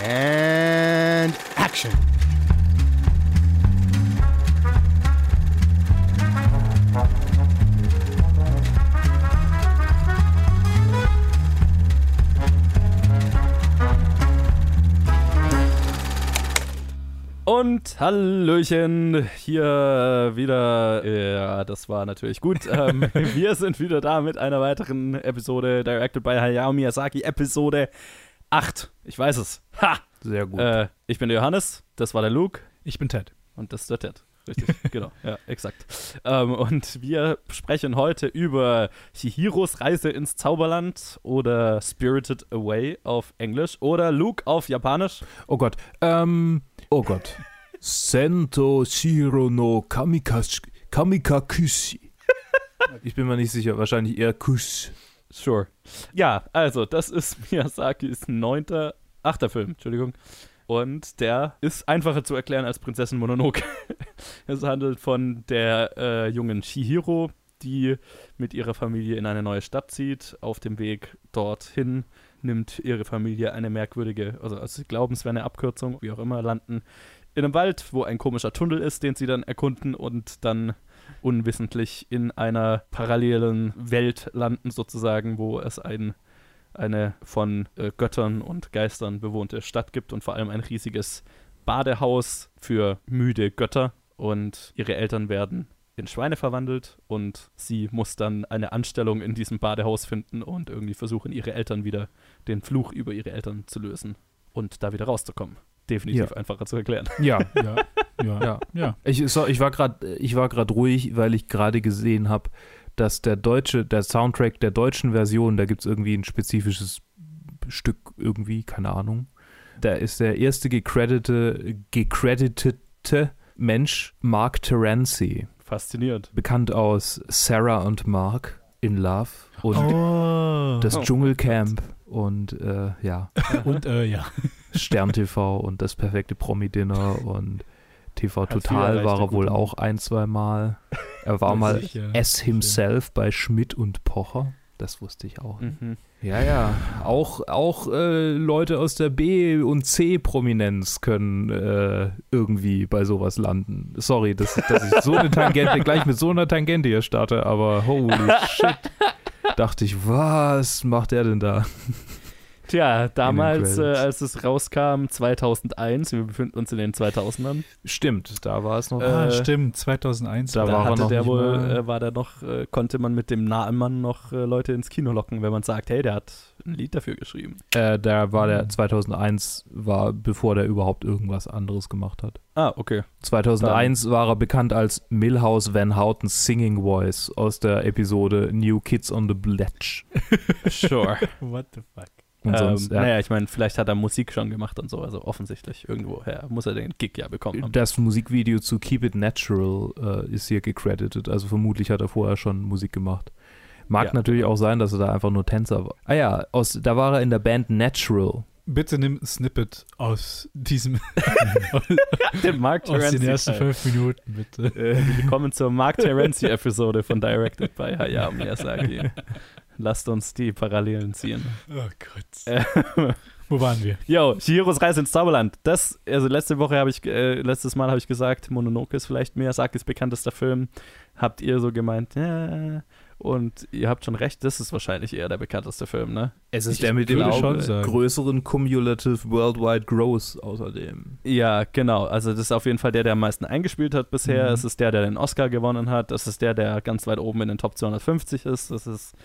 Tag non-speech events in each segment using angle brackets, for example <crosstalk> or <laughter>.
And action. Und Hallöchen, hier wieder, ja, das war natürlich gut. <laughs> ähm, wir sind wieder da mit einer weiteren Episode, directed by Hayao Miyazaki, Episode 8. Ich weiß es. Ha! Sehr gut. Äh, ich bin der Johannes, das war der Luke Ich bin Ted. und das ist der Ted. Richtig, <laughs> genau, ja, exakt. Ähm, und wir sprechen heute über Chihiros Reise ins Zauberland oder Spirited Away auf Englisch oder Luke auf Japanisch. oh Gott. Ähm, oh Gott. Sento Shiro no Kamikaze, Kamikakushi. Ich bin mir nicht sicher. Wahrscheinlich eher Kush. Sure. Ja, also, das ist <laughs> Miyazakis neunter, achter Film, Entschuldigung. Und der ist einfacher zu erklären als Prinzessin Mononoke. <laughs> es handelt von der äh, jungen Chihiro, die mit ihrer Familie in eine neue Stadt zieht. Auf dem Weg dorthin nimmt ihre Familie eine merkwürdige, also, also sie glauben, es wäre eine Abkürzung, wie auch immer, landen in einem Wald, wo ein komischer Tunnel ist, den sie dann erkunden und dann unwissentlich in einer parallelen Welt landen, sozusagen, wo es ein, eine von äh, Göttern und Geistern bewohnte Stadt gibt und vor allem ein riesiges Badehaus für müde Götter. Und ihre Eltern werden in Schweine verwandelt und sie muss dann eine Anstellung in diesem Badehaus finden und irgendwie versuchen, ihre Eltern wieder den Fluch über ihre Eltern zu lösen und da wieder rauszukommen. Definitiv Ja. einfacher zu erklären. <laughs> Ja. Ja, ja, <laughs> Ja. ja. Ich, so, ich war gerade ich war gerade ruhig, weil ich gerade gesehen habe, dass der deutsche, der Soundtrack der deutschen Version, da gibt es irgendwie ein spezifisches Stück irgendwie, keine Ahnung. Da ist der erste gecreditete, gecreditete Mensch Mark Terenzi, Faszinierend. bekannt aus Sarah und Mark in Love und Oh. das Oh. Dschungelcamp und äh, ja, Und äh, ja. <laughs> Stern TV und das perfekte Promi-Dinner und TV Hat Total war er wohl auch ein, zwei Mal. Er war mal Sicher. S himself bei Schmidt und Pocher. Das wusste ich auch. Mhm. Ja, ja. Auch, auch äh, Leute aus der B- und C-Prominenz können äh, irgendwie bei sowas landen. Sorry, dass, dass ich so eine Tangente, gleich mit so einer Tangente hier starte, aber holy <laughs> shit. Dachte ich, was macht der denn da? Tja, damals, äh, als es rauskam, 2001, wir befinden uns in den 2000ern, Stimmt, da war es noch. Ah, Äh, stimmt, 2001. da da war hatte noch der wohl, äh, war der noch, äh, konnte man mit dem Namen noch äh, Leute ins Kino locken, wenn man sagt, hey, der hat ein Lied dafür geschrieben. Äh, da war der Mhm. 2001, war bevor der überhaupt irgendwas anderes gemacht hat. Ah, okay. 2001 war er bekannt als Milhouse Van Houten's Singing Voice aus der Episode New Kids on the Bledge. <laughs> Sure. What the fuck? Und ähm, sonst, ja, Naja, ich meine, vielleicht hat er Musik schon gemacht und so, also offensichtlich irgendwoher muss er den Gig ja bekommen haben. das Musikvideo zu Keep It Natural äh, ist hier gecredited, also vermutlich hat er vorher schon Musik gemacht. Mag Ja. natürlich auch sein, dass er da einfach nur Tänzer war. Ah ja, aus, da war er in der Band Natural. Bitte nimm ein Snippet aus diesem, <laughs> <laughs> Den Mark aus den ersten Teil. fünf Minuten, bitte. Äh, willkommen zur Mark Terenzi-Episode von Directed by Hayao Miyazaki. <laughs> Lasst uns die Parallelen ziehen. Oh Gott. <laughs> Äh, Wo waren wir? Yo, Chihiros Reise ins Zauberland. Das, also letzte Woche habe ich, äh, letztes Mal habe ich gesagt, Mononoke ist vielleicht Miyazakis bekanntester Film. Habt ihr so gemeint, ja. Und ihr habt schon recht, das ist wahrscheinlich eher der bekannteste Film, ne? Es ist ist der mit dem größeren Cumulative Worldwide Growth außerdem. Ja, genau. Also das ist auf jeden Fall der, der am meisten eingespielt hat bisher. Mhm. Es ist der, der den Oscar gewonnen hat. Es ist der, der ganz weit oben in den Top 250 ist. Das ist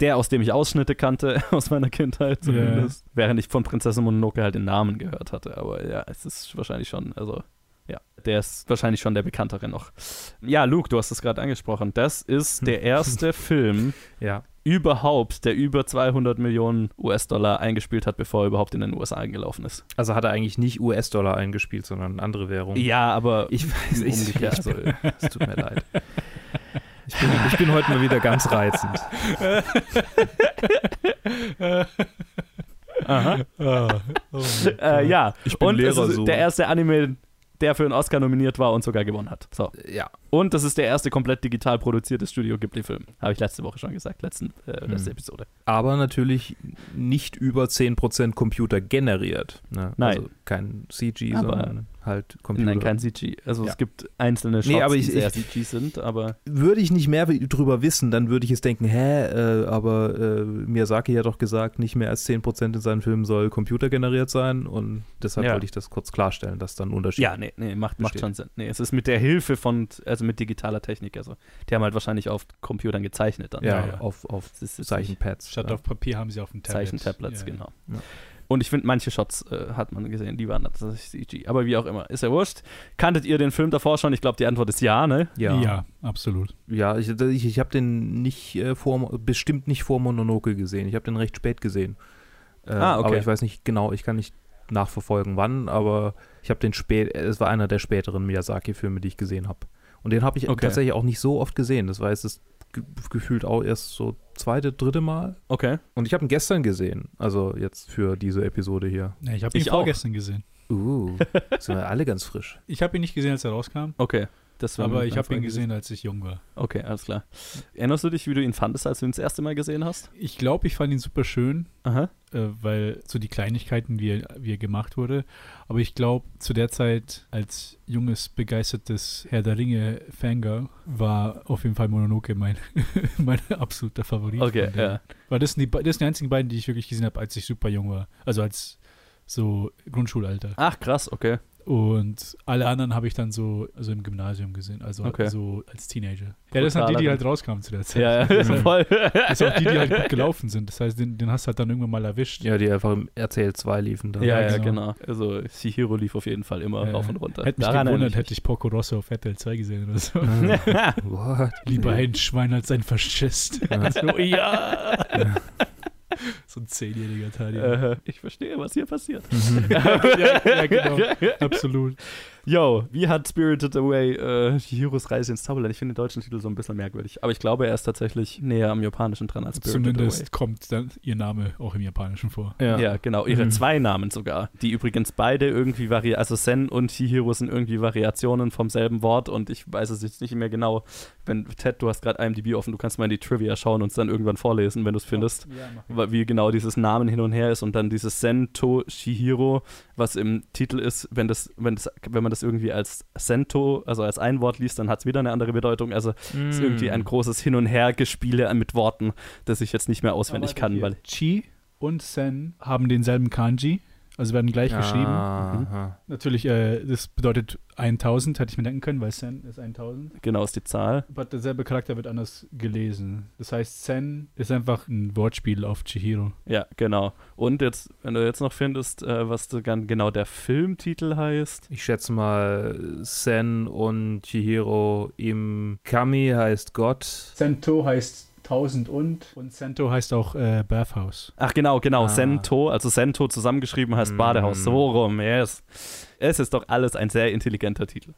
der, aus dem ich Ausschnitte kannte <laughs> aus meiner Kindheit zumindest. Während ich von Prinzessin Mononoke halt den Namen gehört hatte. Aber ja, es ist wahrscheinlich schon, also ja, der ist wahrscheinlich schon der bekanntere noch. Ja, Luke, du hast es gerade angesprochen. Das ist <laughs> der erste Film <laughs> Ja. überhaupt, der über 200 Millionen US-Dollar eingespielt hat, bevor er überhaupt in den USA eingelaufen ist. Also hat er eigentlich nicht US-Dollar eingespielt, sondern andere Währungen. Ja, aber Ich weiß, ich, also, es tut mir leid. Ich bin, ich bin heute mal wieder ganz reizend. Aha. Oh, oh Äh, ja, Ich bin und es Lehrer ist so. der erste Anime, der für einen Oscar nominiert war und sogar gewonnen hat. So. Ja, Und das ist der erste komplett digital produzierte Studio Ghibli-Film. Habe ich letzte Woche schon gesagt, letzten, äh, Hm. letzte Episode. Aber natürlich nicht über 10% Computer generiert. Ne? Nein. Also kein CG, Aber- sondern halt Computer. Nein, kein CG. Also Ja. es gibt einzelne Shots, Nee, aber ich- die sehr CG sind, aber Würde ich nicht mehr drüber wissen, dann würde ich jetzt denken, hä, äh, aber äh, Miyazaki hat doch gesagt, nicht mehr als 10% in seinen Filmen soll computergeneriert sein und deshalb Ja. wollte ich das kurz klarstellen, dass dann ein Unterschied ja, nee, nee, macht, macht schon Sinn. Nee, es ist mit der Hilfe von, also mit digitaler Technik, also die haben halt wahrscheinlich auf Computern gezeichnet dann. ja, Ja, ja. auf, auf Zeichenpads. Statt ja. auf Papier haben sie auf dem Tablet. Zeichentablets, Ja, genau. Ja. Und ich finde, manche Shots äh, hat man gesehen, die waren tatsächlich CG. Aber wie auch immer, ist ja wurscht. Kanntet ihr den Film davor schon? Ich glaube, die Antwort ist ja, ne? Ja. ja. ja, absolut. Ja, ich, ich, ich habe den nicht äh, vor, bestimmt nicht vor Mononoke gesehen. Ich habe den recht spät gesehen. Äh, Ah, okay. Aber ich weiß nicht genau, ich kann nicht nachverfolgen, wann, aber ich habe den spät, es war einer der späteren Miyazaki-Filme, die ich gesehen habe. Und den habe ich Okay. tatsächlich auch nicht so oft gesehen. Das war jetzt das ge gefühlt auch erst so zweite, dritte Mal. Okay. Und ich habe ihn gestern gesehen, also jetzt für diese Episode hier. Ja, ich habe ihn Ich auch. vorgestern gesehen. Uh, <laughs> sind wir alle ganz frisch. Ich habe ihn nicht gesehen, als er rauskam, Okay. Das war aber ich habe ihn gesehen, als ich jung war. Okay, alles klar. Erinnerst du dich, wie du ihn fandest, als du ihn das erste Mal gesehen hast? Ich glaube, ich fand ihn super schön, Aha. äh, weil so die Kleinigkeiten, wie er, wie er gemacht wurde. Aber ich glaube, zu der Zeit als junges, begeistertes Herr der Ringe-Fangirl war auf jeden Fall Mononoke mein, <laughs> mein absoluter Favorit. Okay, ja. Weil das sind, die, das sind die einzigen beiden, die ich wirklich gesehen habe, als ich super jung war. Also als so Grundschulalter. Ach, krass, okay. Und alle anderen habe ich dann so also im Gymnasium gesehen, also Okay. so als Teenager. Ja, das sind die, die halt rauskamen zu der Zeit. Ja, Das ja, sind <laughs> voll. das sind auch die, die halt gut gelaufen sind. Das heißt, den, den hast du halt dann irgendwann mal erwischt. Ja, die einfach im RCL 2 liefen dann. Ja, Ja, ja, genau. genau. Also Chihiro lief auf jeden Fall immer Ja, rauf ja. und runter. Hätte mich Daran gewundert, hätte ich Porco Rosso auf RTL 2 gesehen oder so. mich. <laughs> What? Lieber ein Schwein als ein Faschist. <laughs> Ja. so, ja. <laughs> so ein zehnjähriger Tadi. Äh, ich verstehe, was hier passiert. <laughs> ja, ja, genau. <laughs> Absolut. Yo, wie hat Spirited Away äh, Chihiros Reise ins Zauberland? Ich finde den deutschen Titel so ein bisschen merkwürdig. Aber ich glaube, er ist tatsächlich näher am Japanischen dran als Spirited Zumindest kommt dann ihr Name auch im Japanischen vor. Away. Ja, genau. Ihre Mhm. zwei Namen sogar. Die übrigens beide irgendwie vari Also Sen und Chihiro sind irgendwie Variationen vom selben Wort. Und ich weiß es jetzt nicht mehr genau. Wenn, Ted, du hast gerade IMDb offen. Du kannst mal in die Trivia schauen und es dann irgendwann vorlesen, wenn du es findest. wa- wie genau dieses Namen hin und her ist und dann dieses Sento Shihiro, was im Titel ist, wenn das, wenn das, wenn man das irgendwie als Sento, also als ein Wort liest, dann hat es wieder eine andere Bedeutung. Also es ist irgendwie Mm. ein großes Hin und Her Gespiele mit Worten, das ich jetzt nicht mehr auswendig kann, weil Chi und Sen haben denselben Kanji, also werden gleich geschrieben. Aha. Natürlich, äh, das bedeutet 1000, hätte ich mir denken können, weil Sen ist 1000. genau ist die Zahl. Aber derselbe Charakter wird anders gelesen. Das heißt, Sen ist einfach ein Wortspiel auf Chihiro. Ja, genau. Und jetzt, wenn du jetzt noch findest, äh, was genau der Filmtitel heißt. Ich schätze mal, Sen und Chihiro im Kami heißt Gott. Sento heißt 1000 und und Sento heißt auch äh, Bathhouse. Ach genau, genau, Ah. Sento, also Sento zusammengeschrieben heißt Mm. Badehaus. So rum, yes. Es ist doch alles ein sehr intelligenter Titel.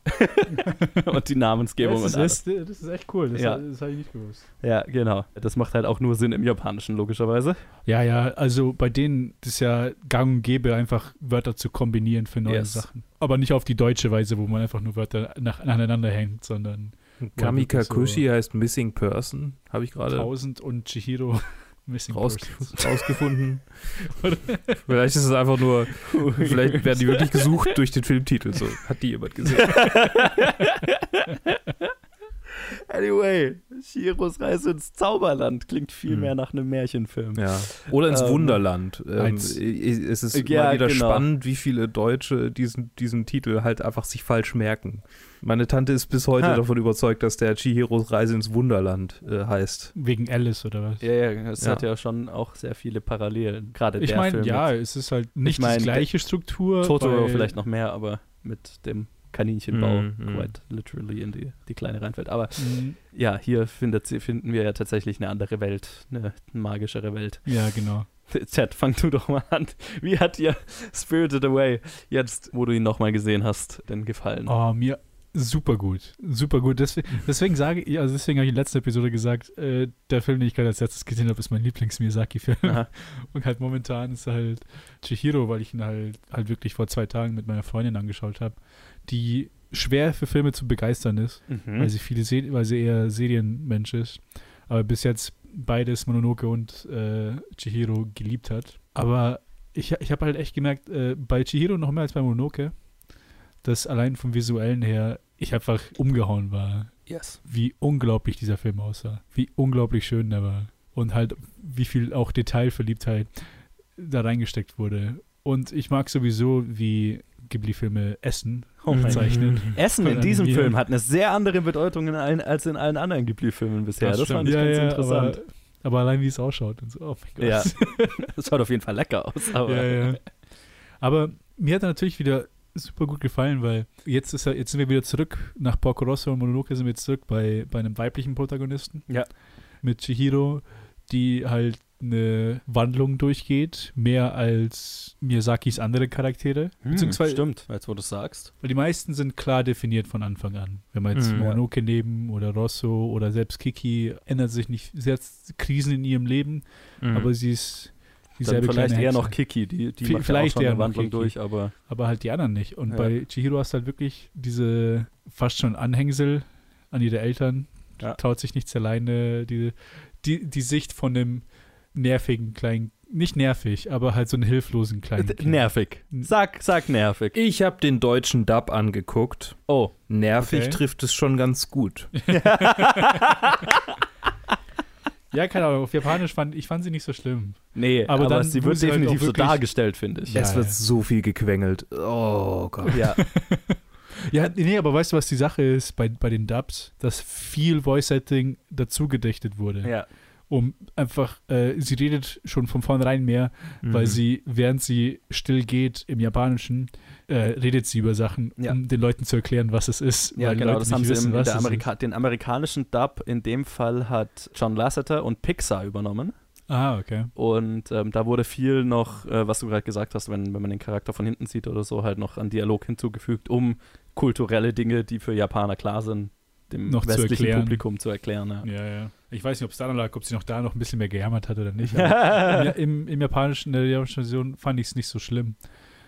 <laughs> und die Namensgebung das, und alles. ist, das, das ist echt cool, das, Ja. das habe ich nicht gewusst. Ja, genau. Das macht halt auch nur Sinn im Japanischen, logischerweise. Ja, ja, also bei denen das ist ja gang und gäbe, einfach Wörter zu kombinieren für neue Yes. Sachen. Aber nicht auf die deutsche Weise, wo man einfach nur Wörter nach, aneinander hängt, sondern Kami so- Kakushi heißt Missing Person, habe ich gerade 1000 und Chihiro <laughs> Missing raus, <laughs> rausgefunden. <laughs> vielleicht ist es einfach nur, vielleicht werden die wirklich gesucht durch den Filmtitel. So, hat die jemand gesehen? Anyway, Shiros Reise ins Zauberland klingt viel Hm. mehr nach einem Märchenfilm. Ja. Oder ins Ähm, Wunderland. Ähm, eins. es ist Ja, mal wieder genau. spannend, wie viele Deutsche diesen, diesen Titel halt einfach sich falsch merken. Meine Tante ist bis heute Ha. davon überzeugt, dass der Chihiros Reise ins Wunderland äh, heißt. Wegen Alice oder was? Ja, ja, es Ja. hat ja schon auch sehr viele Parallelen. Gerade Ich der meine, Film ja, jetzt. es ist halt nicht mein, die gleiche Struktur. Totoro vielleicht noch mehr, aber mit dem Kaninchenbau Mhm, mhm. quite literally in die, die kleine reinfällt. Aber Mhm. ja, hier findet, sie- finden wir ja tatsächlich eine andere Welt, eine magischere Welt. Ja, genau. <laughs> Chat, fang du doch mal an. Wie hat dir Spirited Away jetzt, wo du ihn nochmal gesehen hast, denn gefallen? Oh, mir super gut. Super gut. Deswegen, deswegen sage ich, also deswegen habe ich in der letzten Episode gesagt, äh, der Film, den ich gerade als letztes gesehen habe, ist mein Lieblings-Miyazaki-Film. Und halt momentan ist halt Chihiro, weil ich ihn halt, halt wirklich vor zwei Tagen mit meiner Freundin angeschaut habe, die schwer für Filme zu begeistern ist, Mhm. weil sie viele Se weil sie eher Serienmensch ist. Aber bis jetzt beides Mononoke und äh, Chihiro geliebt hat. Aber ich, ich habe halt echt gemerkt, äh, bei Chihiro noch mehr als bei Mononoke, dass allein vom Visuellen her ich einfach umgehauen war, yes. wie unglaublich dieser Film aussah, wie unglaublich schön der war und halt wie viel auch Detailverliebtheit da reingesteckt wurde. Und ich mag sowieso, wie Ghibli-Filme Essen Oh. Essen in diesem animieren. Film hat eine sehr andere Bedeutung in allen, als in allen anderen Ghibli-Filmen bisher. Das, fand ich ganz interessant. Aber, aber allein wie es ausschaut und so, oh mein Gott. Ja. <laughs> Das schaut auf jeden Fall lecker aus. Aber ja, ja. Aber mir hat er natürlich wieder super gut gefallen, weil jetzt ist er, jetzt sind wir wieder zurück nach Porco Rosso und Mononoke sind wir jetzt zurück bei, bei einem weiblichen Protagonisten. Ja. Mit Chihiro, die halt eine Wandlung durchgeht, mehr als Miyazakis andere Charaktere. Hm, Beziehungsweise, stimmt, jetzt wo du sagst. weil die meisten sind klar definiert von Anfang an. Wenn wir jetzt Mhm. Mononoke nehmen oder Rosso oder selbst Kiki, ändert sich nicht, sie hat Krisen in ihrem Leben, Mhm. aber sie ist Dann dieselbe vielleicht kleine eher noch Kiki, die, die macht vielleicht ja auch schon eher eine Wandlung Kiki. durch, aber aber halt die anderen nicht. Und Ja. bei Chihiro hast du halt wirklich diese fast schon Anhängsel an ihre Eltern, Ja. traut sich nichts alleine, die, die, die Sicht von einem nervigen kleinen, nicht nervig, aber halt so einen hilflosen kleinen Äh, Kind. nervig. Sag, sag nervig. ich habe den deutschen Dub angeguckt. Oh. Nervig Okay. trifft es schon ganz gut. <laughs> <laughs> Ja, keine Ahnung, auf Japanisch fand ich fand sie nicht so schlimm. Nee, Aber aber, dann sie wurde wird sie halt definitiv auch so dargestellt, finde ich. Ja, es wird so viel gequengelt. Oh Gott. Ja. <laughs> Ja, nee, aber weißt du, was die Sache ist bei, bei den Dubs? Dass viel Voice-Setting dazu gedichtet wurde. ja. Um einfach, äh, sie redet schon von vornherein mehr, weil Mhm. sie, während sie still geht im Japanischen, äh, redet sie über Sachen, Ja. um den Leuten zu erklären, was es ist. Ja, weil genau, das haben sie wissen, im, Amerika den amerikanischen Dub in dem Fall hat John Lasseter und Pixar übernommen. Ah, okay. Und ähm, da wurde viel noch, äh, was du gerade gesagt hast, wenn, wenn man den Charakter von hinten sieht oder so, halt noch an Dialog hinzugefügt, um kulturelle Dinge, die für Japaner klar sind, dem Noch zu westlichen erklären. Publikum zu erklären. Ja. Ja, ja. Ich weiß nicht, ob es daran lag, ob sie noch da noch ein bisschen mehr gejammert hat oder nicht. <laughs> Im, Im Japanischen, in der japanischen Version fand ich es nicht so schlimm.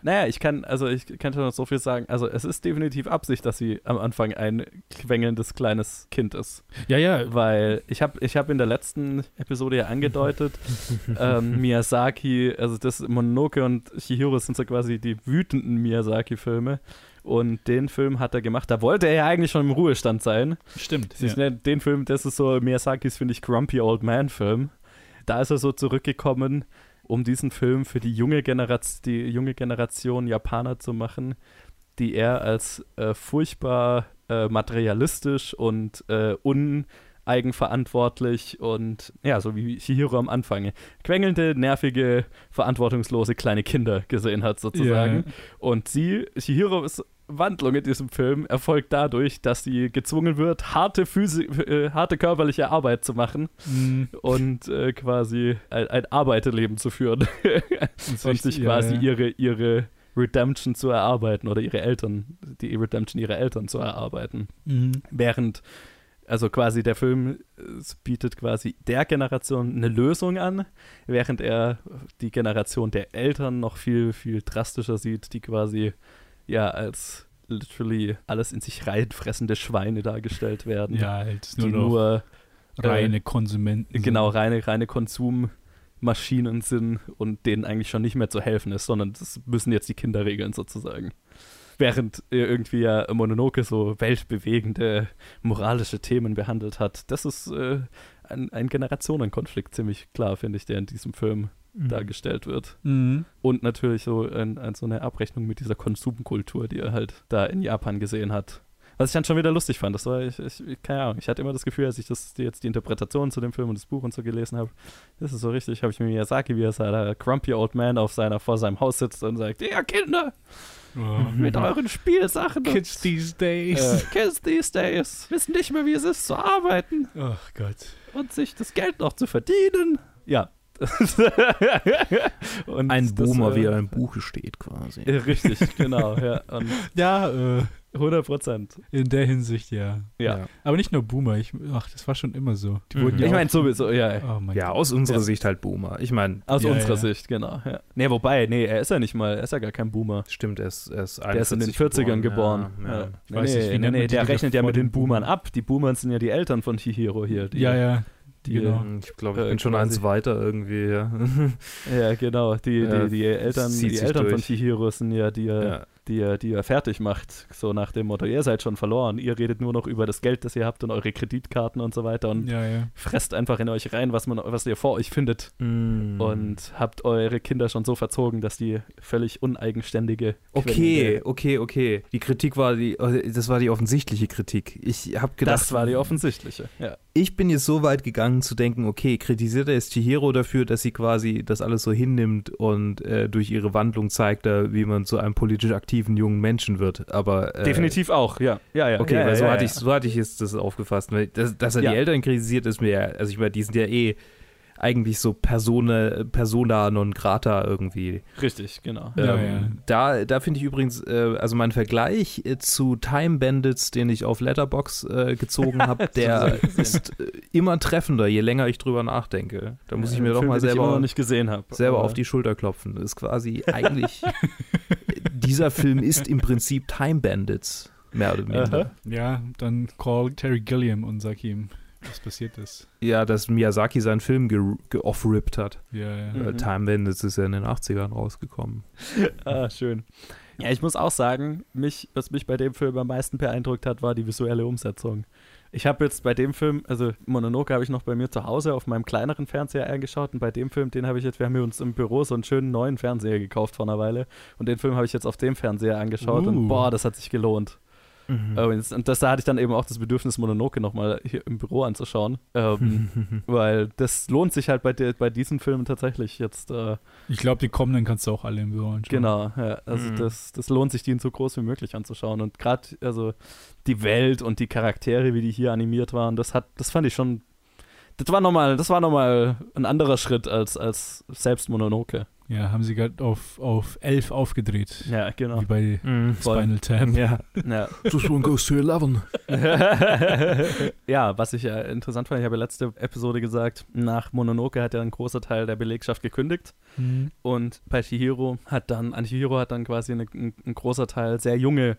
Naja, ich kann, also ich kann schon noch so viel sagen. Also es ist definitiv Absicht, dass sie am Anfang ein quengelndes kleines Kind ist. Ja, ja. Weil ich habe ich hab in der letzten Episode ja angedeutet, <laughs> ähm, Miyazaki, also das Mononoke und Chihiro sind so quasi die wütenden Miyazaki-Filme. Und den Film hat er gemacht, da wollte er ja eigentlich schon im Ruhestand sein. Stimmt. Ich nenne den Film, das ist so Miyazakis, finde ich, Grumpy Old Man Film. Da ist er so zurückgekommen, um diesen Film für die junge, Generation, die junge Generation Japaner zu machen, die er als äh, furchtbar äh, materialistisch und äh, uneigenverantwortlich und ja, so wie Chihiro am Anfang, quengelnde, nervige, verantwortungslose kleine Kinder gesehen hat, sozusagen. Und sie, Chihiros Wandlung in diesem Film erfolgt dadurch, dass sie gezwungen wird, harte, Physi äh, harte körperliche Arbeit zu machen Mhm. und äh, quasi ein, ein Arbeiterleben zu führen <laughs> und <laughs> sich ja, quasi ja. ihre, ihre Redemption zu erarbeiten oder ihre Eltern, die Redemption ihrer Eltern zu erarbeiten. Mhm. Während, also quasi der Film äh, bietet quasi der Generation eine Lösung an, während er die Generation der Eltern noch viel, viel drastischer sieht, die quasi ja als literally alles in sich reinfressende Schweine dargestellt werden. Ja, halt nur die nur reine Konsumenten. sind. genau reine, reine Konsummaschinen sind und denen eigentlich schon nicht mehr zu helfen ist, sondern das müssen jetzt die Kinder regeln sozusagen. Während äh, irgendwie ja Mononoke so weltbewegende moralische Themen behandelt hat. Das ist äh, ein, ein Generationenkonflikt ziemlich klar, finde ich, der in diesem Film Mhm. dargestellt wird. Mhm. Und natürlich so, ein, ein, so eine Abrechnung mit dieser Konsumkultur, die er halt da in Japan gesehen hat. Was ich dann schon wieder lustig fand, das war, ich, ich, keine Ahnung, ich hatte immer das Gefühl, als ich das, jetzt die Interpretation zu dem Film und das Buch und so gelesen habe, das ist so richtig, habe ich mir Miyazaki, wie er da Grumpy Old Man auf seiner, vor seinem Haus sitzt und sagt, ja Kinder, mit euren Spielsachen und, Kids these äh, days. Kids these days wissen nicht mehr, wie es ist zu arbeiten Ach Gott. und sich das Geld noch zu verdienen. Ja. <laughs> und Ein das, Boomer, äh, wie er im Buche steht, quasi. äh, Richtig, genau, ja. Und Ja, äh, 100 Prozent. In der Hinsicht, ja. Ja. Aber nicht nur Boomer. Ich, ach, das war schon immer so. Die Mhm. wurden ja Ich meine sowieso, ja. Oh mein Ja, Gott. aus unserer Ja. Sicht halt Boomer. Ich meine, Aus Ja, unserer ja. Sicht, genau. Ja. Nee, wobei, nee, er ist ja nicht mal, er ist ja gar kein Boomer. stimmt, er ist, er ist Der ist in den 41 40ern geboren. Ja, Ja. ja. Ich weiß nicht, wie nee, nennt nee, der die rechnet ja mit den Boomern ab. Die Boomern sind ja die Eltern von Chihiro hier. Die, Ja, ja. Die, genau. Ich glaube, ich Äh, bin schon eins weiter irgendwie, ja. Ja, genau. Die, Ja, die, die Eltern, die Eltern von. Chihiro sind ja die, er- ja. Die, er- die er fertig macht. So nach dem Motto, ihr seid schon verloren. Ihr redet nur noch über das Geld, das ihr habt und eure Kreditkarten und so weiter und Ja, ja. fresst einfach in euch rein, was, man, was ihr vor euch findet. Mm. Und habt eure Kinder schon so verzogen, dass die völlig uneigenständige Okay, okay, okay. Die Kritik war die, das war die offensichtliche Kritik. Ich habe gedacht, Das war die offensichtliche. Ja. ich bin jetzt so weit gegangen zu denken, okay, kritisiert er jetzt Chihiro dafür, dass sie quasi das alles so hinnimmt und äh, durch ihre Wandlung zeigt, er, wie man zu einem politisch aktiven jungen Menschen wird. Aber äh, Definitiv auch, ja. Ja, ja. Okay, ja, weil so, ja, hatte. Ich, so hatte ich jetzt das aufgefasst. Weil das, dass er die Eltern kritisiert, ist mir ja, also ich meine, die sind ja eh eigentlich so Persona, Persona non grata irgendwie. Richtig, genau. Ja, ähm, ja. Da, da finde ich übrigens, äh, also mein Vergleich äh, zu Time Bandits, den ich auf Letterbox äh, gezogen <laughs> habe, der ist äh, immer treffender, je länger ich drüber nachdenke. Da muss ich mir doch Film, mal selber, noch nicht gesehen habe. selber auf die Schulter klopfen. Das ist quasi eigentlich, <laughs> dieser Film ist im Prinzip Time Bandits, mehr oder. Aha. Ja, dann call Terry Gilliam und sag ihm, was passiert ist. Ja, dass Miyazaki seinen Film ge- ge-off-ripped hat. Ja, ja. Mhm. Äh, Time Bandits ist ja in den 80ern rausgekommen. <laughs> Ah, schön. Ja, ich muss auch sagen, mich, was mich bei dem Film am meisten beeindruckt hat, war die visuelle Umsetzung. Ich habe jetzt bei dem Film, also Mononoke habe ich noch bei mir zu Hause auf meinem kleineren Fernseher eingeschaut und bei dem Film, den habe ich jetzt, wir haben hier uns im Büro so einen schönen neuen Fernseher gekauft vor einer Weile und den Film habe ich jetzt auf dem Fernseher angeschaut und Uh. boah, das hat sich gelohnt. Mhm. Äh, Und das- da hatte ich dann eben auch das Bedürfnis, Mononoke nochmal hier im Büro anzuschauen. Ähm, <laughs> weil das lohnt sich halt bei, der, bei diesen Filmen tatsächlich jetzt. Äh, Ich glaube, die kommenden kannst du auch alle im Büro anschauen. genau, ja, also Mhm. das, das lohnt sich, die so groß wie möglich anzuschauen. Und gerade also die Welt und die Charaktere, wie die hier animiert waren, das hat, das fand ich schon. Das war nochmal, das war noch mal ein anderer Schritt als, als selbst Mononoke. Ja, haben sie gerade auf, auf 11 aufgedreht. Ja, genau. Wie bei. Voll. Spinal Tap. Ja. Ja. This one goes to 11. <laughs> ja, was ich ja interessant fand, ich habe ja letzte Episode gesagt, nach Mononoke hat ja ein großer Teil der Belegschaft gekündigt Mhm. und bei Chihiro hat dann, an Chihiro hat dann quasi eine, ein, ein großer Teil sehr junge,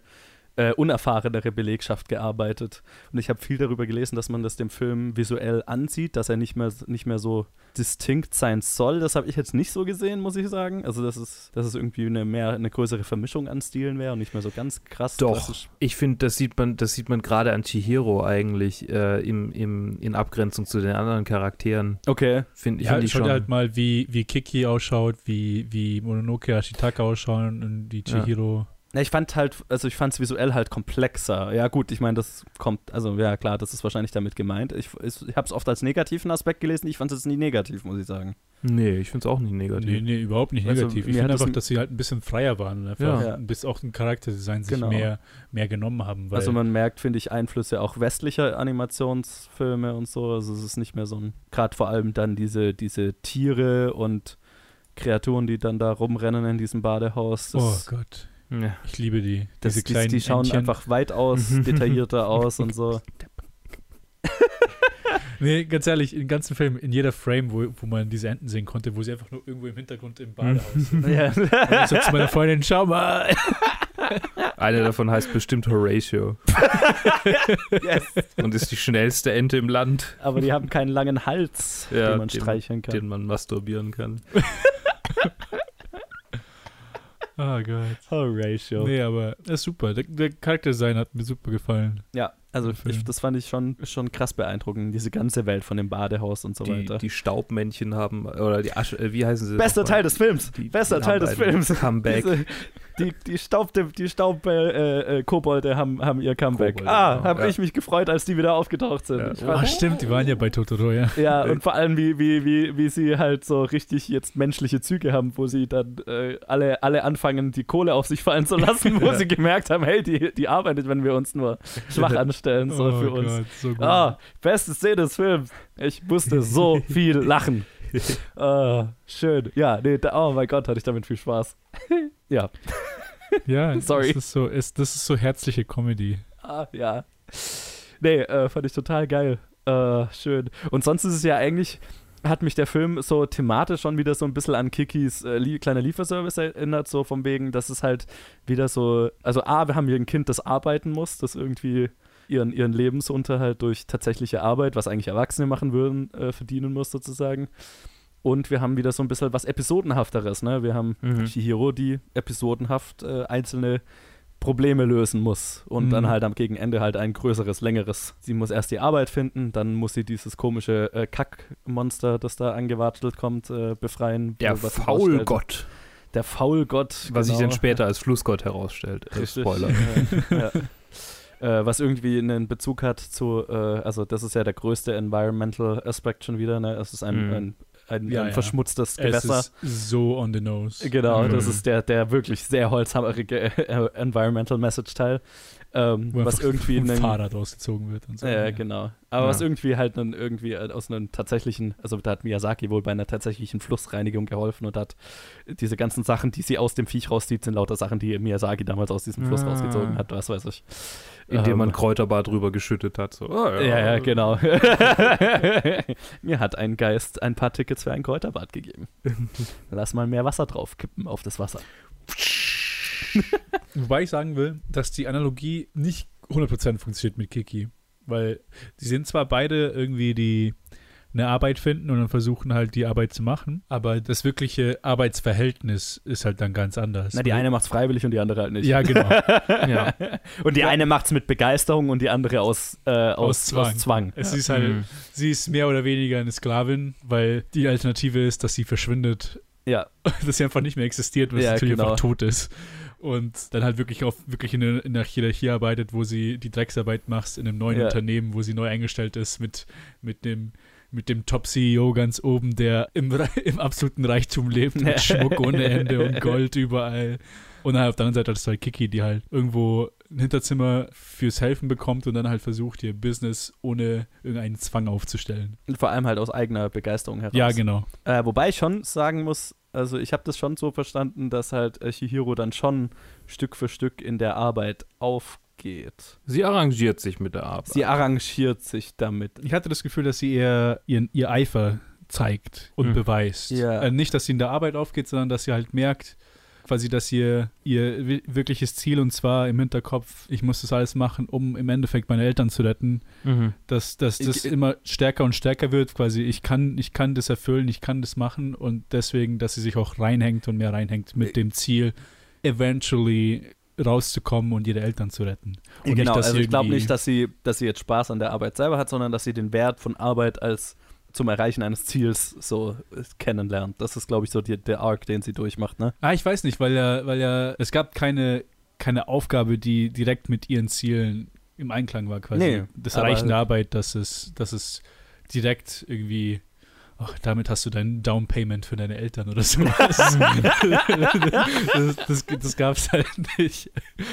äh, unerfahrenere Belegschaft gearbeitet. Und ich habe viel darüber gelesen, dass man das dem Film visuell ansieht, dass er nicht mehr, nicht mehr so distinkt sein soll. Das habe ich jetzt nicht so gesehen, muss ich sagen. Also, dass es, dass es irgendwie eine, mehr, eine größere Vermischung an Stilen wäre und nicht mehr so ganz krass. Doch. klassisch. Ich finde, das sieht man, das sieht man gerade an Chihiro eigentlich äh, im, im, in Abgrenzung zu den anderen Charakteren. Okay. Finde Ja, find ich schau schon. dir halt mal, wie, wie Kiki ausschaut, wie, wie Mononoke Ashitaka ausschauen und wie Ja. Na, ich fand halt, also ich fand es visuell halt komplexer. Ja, gut, ich meine, das kommt, also ja, klar, das ist wahrscheinlich damit gemeint. Ich, ich, ich habe es oft als negativen Aspekt gelesen, ich fand es nie negativ, muss ich sagen. nee, ich finde es auch nicht negativ. Nee, nee, überhaupt nicht Also, negativ. mir ich finde einfach, dass sie halt ein bisschen freier waren einfach Ja. ein bisschen auch ein Charakterdesign sich Genau. mehr, mehr genommen haben. Weil, also man merkt, finde ich, Einflüsse auch westlicher Animationsfilme und so. Also es ist nicht mehr so ein, gerade vor allem dann diese, diese Tiere und Kreaturen, die dann da rumrennen in diesem Badehaus. oh Gott, Ja. ich liebe die. das, Diese die, kleinen die schauen Entchen. einfach weitaus <laughs> detaillierter aus und so. <laughs> Nee, ganz ehrlich, im ganzen Film, in jeder Frame, wo, wo man diese Enten sehen konnte, wo sie einfach nur irgendwo im Hintergrund im Badehaus <laughs> sind. ja. Und ich sag zu meiner Freundin, schau mal. Eine davon heißt bestimmt Horatio yes. und ist die schnellste Ente im Land, Aber die haben keinen langen Hals, Ja, den man streicheln kann. den man masturbieren kann. Oh Gott. Horatio. Nee, aber das ist super. Der, der Charakterdesign hat mir super gefallen. Ja, also ich, das fand ich schon, schon krass beeindruckend, diese ganze Welt von dem Badehaus und so Die, weiter. die Staubmännchen haben, oder die Asche, äh, wie heißen sie? Bester? Teil des Films. Die- Bester Teil des Films. Comeback. Diese, die die Staub, die Staub äh, äh, Kobolde haben, haben ihr Comeback. Kobolde, ah, genau, habe ja. ich mich gefreut, als die wieder aufgetaucht sind. Ja. Ich Ah, stimmt, die waren ja bei Totoro, ja. ja, und vor allem, wie, wie, wie, wie sie halt so richtig jetzt menschliche Züge haben, wo sie dann äh, alle, alle anfangen, die Kohle auf sich fallen zu lassen, wo <laughs> Ja. sie gemerkt haben, hey, die, die arbeitet, wenn wir uns nur <laughs> schwach anstellen, so oh für uns. Gott, so gut. Ah, beste Szene des Films. Ich musste so <laughs> viel lachen. <laughs> Ah, schön. Ja, nee, da, oh mein Gott, hatte ich damit viel Spaß. <laughs> ja. Ja, Sorry. Das ist so, ist, das ist so herzliche Comedy. Ah, ja. Nee, äh, fand ich total geil. Äh, schön. Und sonst ist es ja eigentlich, hat mich der Film so thematisch schon wieder so ein bisschen an Kikis äh, lie kleiner Lieferservice erinnert, so von wegen, dass es halt wieder so, also A, wir haben hier ein Kind, das arbeiten muss, das irgendwie ihren, ihren Lebensunterhalt durch tatsächliche Arbeit, was eigentlich Erwachsene machen würden, äh, verdienen muss sozusagen. Und wir haben wieder so ein bisschen was Episodenhafteres, ne? Wir haben Mhm. Chihiro, die episodenhaft äh, einzelne Probleme lösen muss und Mhm. dann halt am Gegenende halt ein größeres, längeres. Sie muss erst die Arbeit finden, dann muss sie dieses komische äh, Kackmonster, das da angewatschelt kommt, äh, befreien. Der. Faulgott. Der Faulgott. Was sich genau. dann später als Flussgott herausstellt. Äh, Richtig. Spoiler. Äh, <laughs> ja. <laughs> Äh, was irgendwie einen Bezug hat zu, äh, also das ist ja der größte Environmental Aspekt schon wieder, ne? Es ist ein, Mhm. ein, ein, Ja, ein ja. verschmutztes Es Gewässer. ist so on the nose. Genau, das Mhm. ist der, der wirklich sehr holzhammerige äh, Environmental Message Teil. Ähm, Wo was irgendwie einen, Fahrrad rausgezogen wird und so. Ja, Ja. genau. Aber Ja. was irgendwie halt einen, irgendwie äh, aus einem tatsächlichen, also da hat Miyazaki wohl bei einer tatsächlichen Flussreinigung geholfen und hat diese ganzen Sachen, die sie aus dem Viech rauszieht, sind lauter Sachen, die Miyazaki damals aus diesem Fluss Ah. rausgezogen hat, was weiß ich. Indem man Ähm, Kräuterbad drüber geschüttet hat. So. ah, Ja, ja, genau. <laughs> Mir hat ein Geist ein paar Tickets für ein Kräuterbad gegeben. <laughs> Lass mal mehr Wasser drauf kippen auf das Wasser. <laughs> Wobei ich sagen will, dass die Analogie nicht 100% funktioniert mit Kiki. Weil die sind zwar beide irgendwie die eine Arbeit finden und dann versuchen halt die Arbeit zu machen, aber das wirkliche Arbeitsverhältnis ist halt dann ganz anders. Na, die eine macht's freiwillig und die andere halt nicht. Ja, genau. <laughs> Ja. Und die eine macht's mit Begeisterung und die andere aus, äh, aus, Aus Zwang. Aus Zwang. Es ist halt, Mhm. sie ist mehr oder weniger eine Sklavin, weil die Alternative ist, dass sie verschwindet, Ja, <laughs> dass sie einfach nicht mehr existiert, weil sie Ja, natürlich genau. einfach tot ist. Und dann halt wirklich auf wirklich in einer, in einer Hierarchie arbeitet, wo sie die Drecksarbeit macht in einem neuen Ja. Unternehmen, wo sie neu eingestellt ist mit, mit dem mit dem Top-CEO ganz oben, der im, <laughs> im absoluten Reichtum lebt, mit <laughs> Schmuck ohne Ende und Gold überall. Und dann auf der anderen Seite hast du halt Kiki, die halt irgendwo ein Hinterzimmer fürs Helfen bekommt und dann halt versucht, ihr Business ohne irgendeinen Zwang aufzustellen. und vor allem halt aus eigener Begeisterung heraus. Ja, genau. Äh, wobei ich schon sagen muss, also ich habe das schon so verstanden, dass halt Chihiro dann schon Stück für Stück in der Arbeit aufgeht. Sie arrangiert sich mit der Arbeit. Sie arrangiert sich damit. Ich hatte das Gefühl, dass sie eher ihren, ihr Eifer zeigt und Mhm. beweist. Ja. Äh, nicht, dass sie in der Arbeit aufgeht, sondern dass sie halt merkt, quasi, dass ihr ihr wi- wirkliches Ziel und zwar im Hinterkopf, ich muss das alles machen, um im Endeffekt meine Eltern zu retten, Mhm. dass, dass das Ich- immer stärker und stärker wird. Quasi, ich kann, ich kann das erfüllen, ich kann das machen und deswegen, dass sie sich auch reinhängt und mehr reinhängt mit dem Ziel, eventually rauszukommen und ihre Eltern zu retten. Und genau, dass also ich glaube nicht, dass sie, dass sie jetzt Spaß an der Arbeit selber hat, sondern dass sie den Wert von Arbeit als zum Erreichen eines Ziels so äh, kennenlernt. Das ist, glaube ich, so die, der Arc, den sie durchmacht, ne? Ah, ich weiß nicht, weil ja, weil ja, es gab keine, keine Aufgabe, die direkt mit ihren Zielen im Einklang war, quasi. Nee, das Erreichen der Arbeit, dass es, dass es direkt irgendwie, ach, damit hast du dein Down Payment für deine Eltern oder sowas. <laughs> das das, das gab es halt nicht.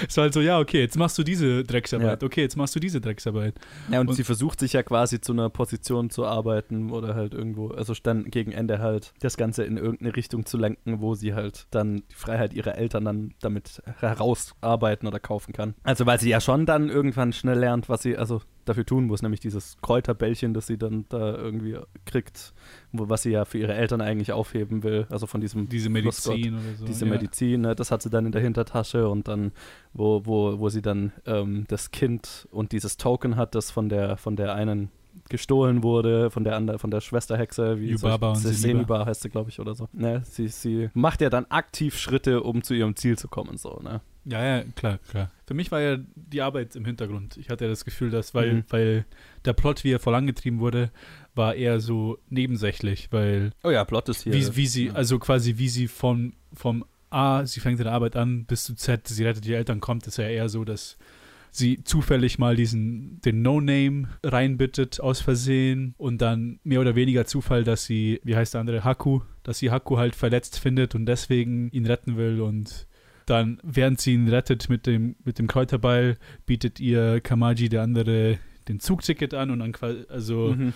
Es war halt so, ja, okay, jetzt machst du diese Drecksarbeit, Ja. okay, jetzt machst du diese Drecksarbeit. Ja, und, Und- sie versucht sich ja quasi zu einer Position zu arbeiten oder halt irgendwo, also dann gegen Ende halt das Ganze in irgendeine Richtung zu lenken, wo sie halt dann die Freiheit ihrer Eltern dann damit herausarbeiten oder kaufen kann. Also weil sie ja schon dann irgendwann schnell lernt, was sie also dafür tun muss, nämlich dieses Kräuterbällchen, das sie dann da irgendwie kriegt, wo, was sie ja für ihre Eltern eigentlich aufheben will, also von diesem Diese Medizin oder so. diese ja. Medizin, ne, das hat sie dann in der Hintertasche und dann, wo, wo, wo sie dann ähm, das Kind und dieses Token hat, das von der, von der einen gestohlen wurde, von der anderen, von der Schwesterhexe, wie Yubaba Seniba. Seniba heißt sie, glaube ich, oder so. Ne, sie, sie macht ja dann aktiv Schritte, um zu ihrem Ziel zu kommen, so, ne? Ja, ja, klar, klar. Für mich war ja die Arbeit im Hintergrund. Ich hatte ja das Gefühl, dass, weil, Mhm. weil der Plot, wie er vorangetrieben wurde, war eher so nebensächlich, weil Oh ja, Plot ist hier. wie, wie sie, ja. also quasi wie sie von, vom A, sie fängt ihre Arbeit an, bis zu Z, sie rettet die Eltern, kommt, ist ja eher so, dass sie zufällig mal diesen, den No-Name reinbittet aus Versehen und dann mehr oder weniger Zufall, dass sie, wie heißt der andere, Haku, dass sie Haku halt verletzt findet und deswegen ihn retten will und dann, während sie ihn rettet mit dem, mit dem Kräuterbeil, bietet ihr Kamaji, der andere, den Zugticket an und dann quasi, also Mhm.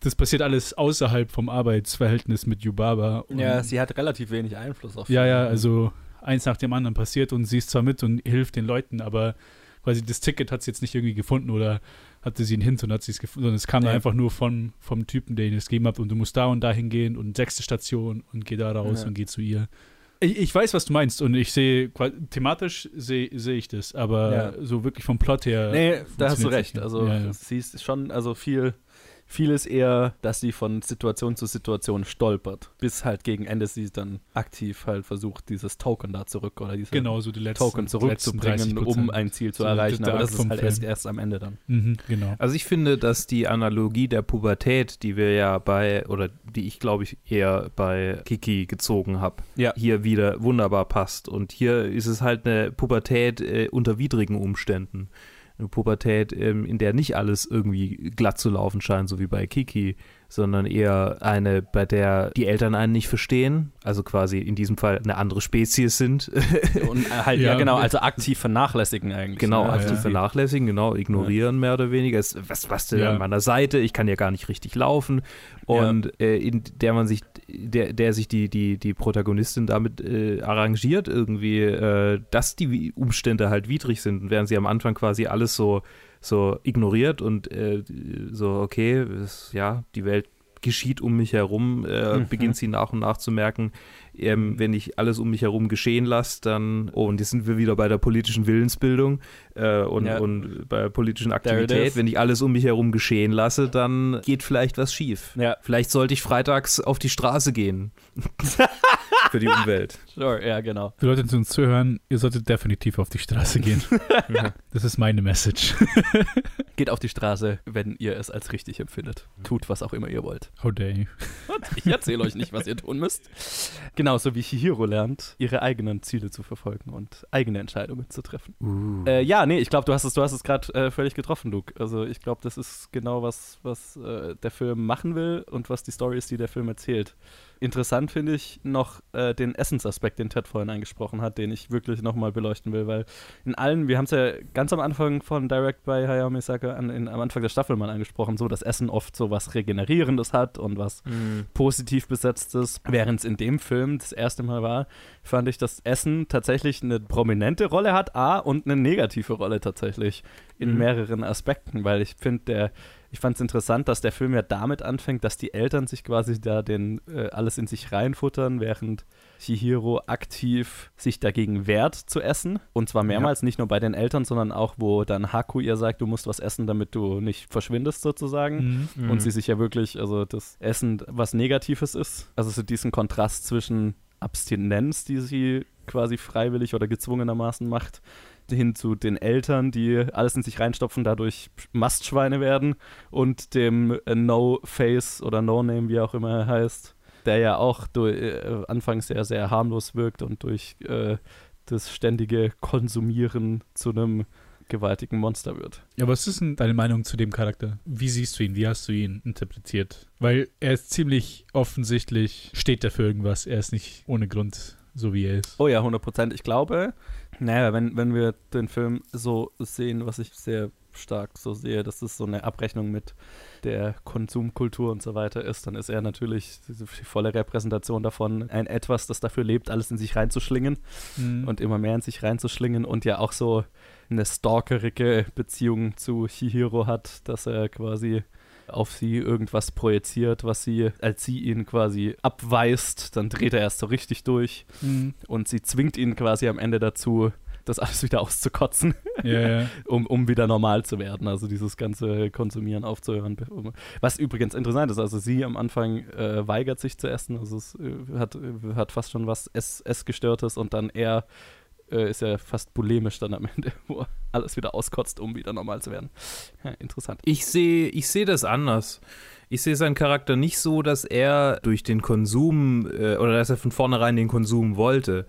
das passiert alles außerhalb vom Arbeitsverhältnis mit Yubaba. Ja, sie hat relativ wenig Einfluss auf ja, ja, also eins nach dem anderen passiert und sie ist zwar mit und hilft den Leuten, aber quasi das Ticket hat sie jetzt nicht irgendwie gefunden oder hatte sie einen Hint und hat sie es gefunden, sondern es kam ja. einfach nur von, vom Typen, der ihnen es gegeben hat und du musst da und da hingehen und sechste Station und geh da raus ja. und geh zu ihr. Ich, ich, weiß, was du meinst und ich sehe, thematisch sehe seh ich das, aber ja. so wirklich vom Plot her. Nee, da hast du recht. Also, ja, ja. sie ist schon, also viel Vieles eher, dass sie von Situation zu Situation stolpert, bis halt gegen Ende sie dann aktiv halt versucht, dieses Token da zurück oder diese genau, so die letzten, Token zurückzubringen, um ein Ziel zu so erreichen. Aber das ist halt erst, erst, am Ende dann. Mhm, genau. Also ich finde, dass die Analogie der Pubertät, die wir ja bei, oder die ich glaube ich eher bei Kiki gezogen habe, ja. hier wieder wunderbar passt. Und hier ist es halt eine Pubertät äh, unter widrigen Umständen eine Pubertät, ähm, in der nicht alles irgendwie glatt zu laufen scheint, so wie bei Kiki, sondern eher eine, bei der die Eltern einen nicht verstehen, also quasi in diesem Fall eine andere Spezies sind. <laughs> Und äh, halt, ja, ja, genau, also aktiv vernachlässigen eigentlich. Genau, ne? aktiv ja. vernachlässigen, genau, ignorieren mehr oder weniger. Es, was, was denn an meiner Seite? Ich kann ja gar nicht richtig laufen. Und äh, in der man sich, der, der sich die, die, die Protagonistin damit äh, arrangiert, irgendwie, äh, dass die Umstände halt widrig sind, während sie am Anfang quasi alles so so ignoriert und äh, so, okay, es, ja, die Welt geschieht um mich herum, äh, mhm. beginnt sie nach und nach zu merken, ähm, wenn ich alles um mich herum geschehen lasse, dann, oh, und jetzt sind wir wieder bei der politischen Willensbildung äh, und, ja. und bei der politischen Aktivität. Wenn ich alles um mich herum geschehen lasse, dann geht vielleicht was schief. Ja. Vielleicht sollte ich freitags auf die Straße gehen. <laughs> für die Umwelt. <laughs> Sure, ja, genau. Für Leute, die uns zuhören, ihr solltet definitiv auf die Straße gehen. <laughs> das ist meine Message. <laughs> Geht auf die Straße, wenn ihr es als richtig empfindet. Tut, was auch immer ihr wollt. How dare you. Ich erzähle euch nicht, was ihr tun müsst. Genauso wie Hihiro lernt, ihre eigenen Ziele zu verfolgen und eigene Entscheidungen zu treffen. Uh. Äh, ja, nee, ich glaube, du hast es, es gerade äh, völlig getroffen, Luke. Also ich glaube, das ist genau was, was äh, der Film machen will und was die Story ist, die der Film erzählt. Interessant finde ich noch äh, den Essensaspekt, den Ted vorhin angesprochen hat, den ich wirklich nochmal beleuchten will, weil in allen, wir haben es ja ganz am Anfang von Direct by Hayao Miyazaki an, in, am Anfang der Staffel mal angesprochen, so dass Essen oft so was Regenerierendes hat und was mhm. positiv besetztes, während es in dem Film das erste Mal war, fand ich, dass Essen tatsächlich eine prominente Rolle hat, A, und eine negative Rolle tatsächlich in mhm. mehreren Aspekten, weil ich finde, der ich fand es interessant, dass der Film ja damit anfängt, dass die Eltern sich quasi da den äh, alles in sich reinfuttern, während Chihiro aktiv sich dagegen wehrt zu essen. Und zwar mehrmals, ja. nicht nur bei den Eltern, sondern auch, wo dann Haku ihr sagt, du musst was essen, damit du nicht verschwindest sozusagen. Mhm. Und mhm. sie sich ja wirklich, also das Essen was Negatives ist. Also so diesen Kontrast zwischen Abstinenz, die sie quasi freiwillig oder gezwungenermaßen macht, hin zu den Eltern, die alles in sich reinstopfen, dadurch Mastschweine werden und dem äh, No-Face oder No-Name, wie auch immer er heißt, der ja auch durch, äh, anfangs sehr, sehr harmlos wirkt und durch äh, das ständige Konsumieren zu einem gewaltigen Monster wird. Ja, was ist denn deine Meinung zu dem Charakter? Wie siehst du ihn? Wie hast du ihn interpretiert? Weil er ist ziemlich offensichtlich, steht er für irgendwas. Er ist nicht ohne Grund so, wie er ist. Oh ja, 100 Prozent. Ich glaube, naja, wenn, wenn wir den Film so sehen, was ich sehr stark so sehe, dass es so eine Abrechnung mit der Konsumkultur und so weiter ist, dann ist er natürlich die volle Repräsentation davon, ein Etwas, das dafür lebt, alles in sich reinzuschlingen mhm. und immer mehr in sich reinzuschlingen und ja auch so eine stalkerige Beziehung zu Chihiro hat, dass er quasi auf sie irgendwas projiziert, was sie, als sie ihn quasi abweist, dann dreht er erst so richtig durch mhm. und sie zwingt ihn quasi am Ende dazu, das alles wieder auszukotzen, yeah. <laughs> um, um wieder normal zu werden. Also dieses ganze Konsumieren aufzuhören. Was übrigens interessant ist, also sie am Anfang äh, weigert sich zu essen, also es äh, hat, äh, hat fast schon was Essgestörtes und dann er äh, ist ja fast bulimisch dann am Ende, <laughs> wo er alles wieder auskotzt, um wieder normal zu werden. Ja, interessant. Ich sehe ich seh das anders. Ich sehe seinen Charakter nicht so, dass er durch den Konsum äh, oder dass er von vornherein den Konsum wollte.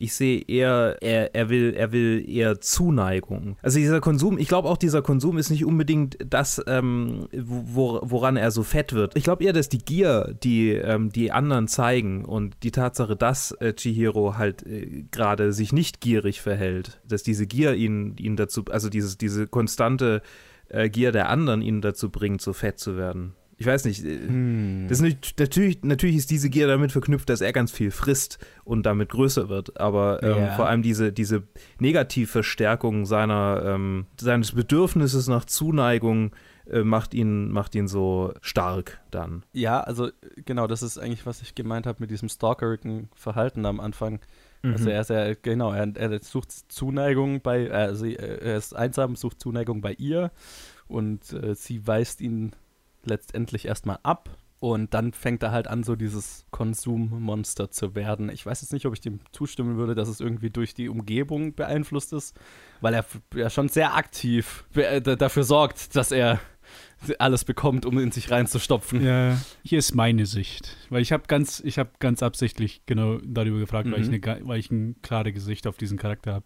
Ich sehe eher, er, er, will, er will eher Zuneigung. Also dieser Konsum, ich glaube auch dieser Konsum ist nicht unbedingt das, ähm, wo, woran er so fett wird. Ich glaube eher, dass die Gier, die ähm, die anderen zeigen und die Tatsache, dass äh, Chihiro halt äh, gerade sich nicht gierig verhält, dass diese Gier ihn, ihn dazu, also dieses, diese konstante äh, Gier der anderen ihn dazu bringt, so fett zu werden ich weiß nicht, äh, hm. das ist natürlich, natürlich ist diese Gier damit verknüpft, dass er ganz viel frisst und damit größer wird, aber ähm, ja. vor allem diese, diese Negativverstärkung seiner, ähm, seines Bedürfnisses nach Zuneigung äh, macht, ihn, macht ihn so stark dann. Ja, also genau, das ist eigentlich, was ich gemeint habe mit diesem stalkerigen Verhalten am Anfang. Mhm. Also er ist ja, genau, er, er sucht Zuneigung bei, also er ist einsam, sucht Zuneigung bei ihr und äh, sie weist ihn letztendlich erstmal ab. Und dann fängt er halt an, so dieses Konsummonster zu werden. Ich weiß jetzt nicht, ob ich dem zustimmen würde, dass es irgendwie durch die Umgebung beeinflusst ist, weil er ja schon sehr aktiv dafür sorgt, dass er alles bekommt, um in sich reinzustopfen. Ja, hier ist meine Sicht. Weil ich habe ganz, ich habe ganz absichtlich genau darüber gefragt, mhm. weil, ich mhm. eine, weil ich ein klare Gesicht auf diesen Charakter habe.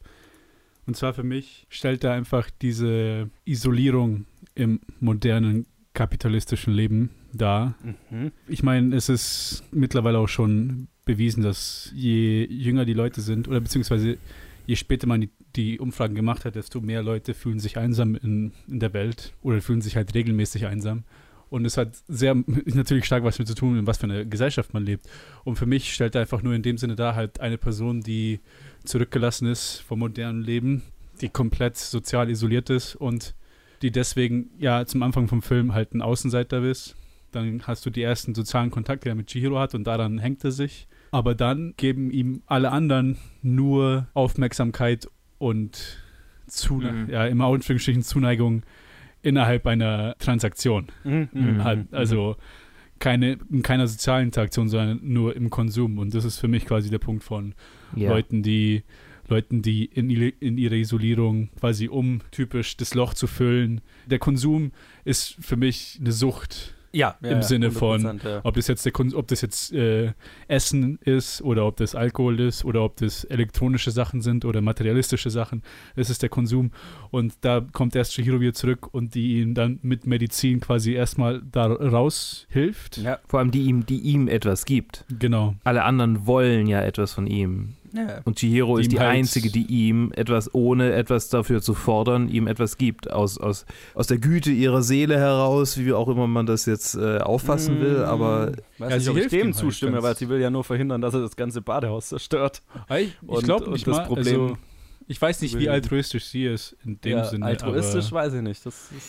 Und zwar für mich stellt er einfach diese Isolierung im modernen kapitalistischen Leben dar. Mhm. Ich meine, es ist mittlerweile auch schon bewiesen, dass je jünger die Leute sind, oder beziehungsweise je später man die, die Umfragen gemacht hat, desto mehr Leute fühlen sich einsam in, in der Welt oder fühlen sich halt regelmäßig einsam. Und es hat sehr, <laughs> natürlich stark was mit zu tun, in was für eine Gesellschaft man lebt. Und für mich stellt er einfach nur in dem Sinne da halt eine Person, die zurückgelassen ist vom modernen Leben, die komplett sozial isoliert ist und die deswegen ja zum Anfang vom Film halt ein Außenseiter ist. Dann hast du die ersten sozialen Kontakte, die er mit Chihiro hat und daran hängt er sich. Aber dann geben ihm alle anderen nur Aufmerksamkeit und Zune mhm. ja, immer Anführungsstrichen Zuneigung innerhalb einer Transaktion. Mhm. mhm. Halt, mhm. also keine, in keiner sozialen Interaktion, sondern nur im Konsum. Und das ist für mich quasi der Punkt von ja. Leuten, die Leuten, die in, in ihrer Isolierung quasi um typisch das Loch zu füllen. Der Konsum ist für mich eine Sucht. Ja, im ja, Sinne von, ja. ob das jetzt, der, ob das jetzt äh, Essen ist oder ob das Alkohol ist oder ob das elektronische Sachen sind oder materialistische Sachen. Es ist der Konsum. Und da kommt erst Shihiro wieder zurück und die ihn dann mit Medizin quasi erstmal da raus hilft. Ja, vor allem die ihm, die ihm etwas gibt. Genau. Alle anderen wollen ja etwas von ihm. Ja. Und Chihiro ist die halt einzige, die ihm etwas, ohne etwas dafür zu fordern, ihm etwas gibt. Aus, aus, aus der Güte ihrer Seele heraus, wie auch immer man das jetzt äh, auffassen will, mm. aber. Weiß ja, nicht, ob ich dem halt zustimme, weil sie will ja nur verhindern, dass er das ganze Badehaus zerstört. Ich, ich glaube nicht das mal, Problem. Also ich weiß nicht, wie altruistisch sie ist in dem ja, Sinne. Altruistisch weiß ich nicht.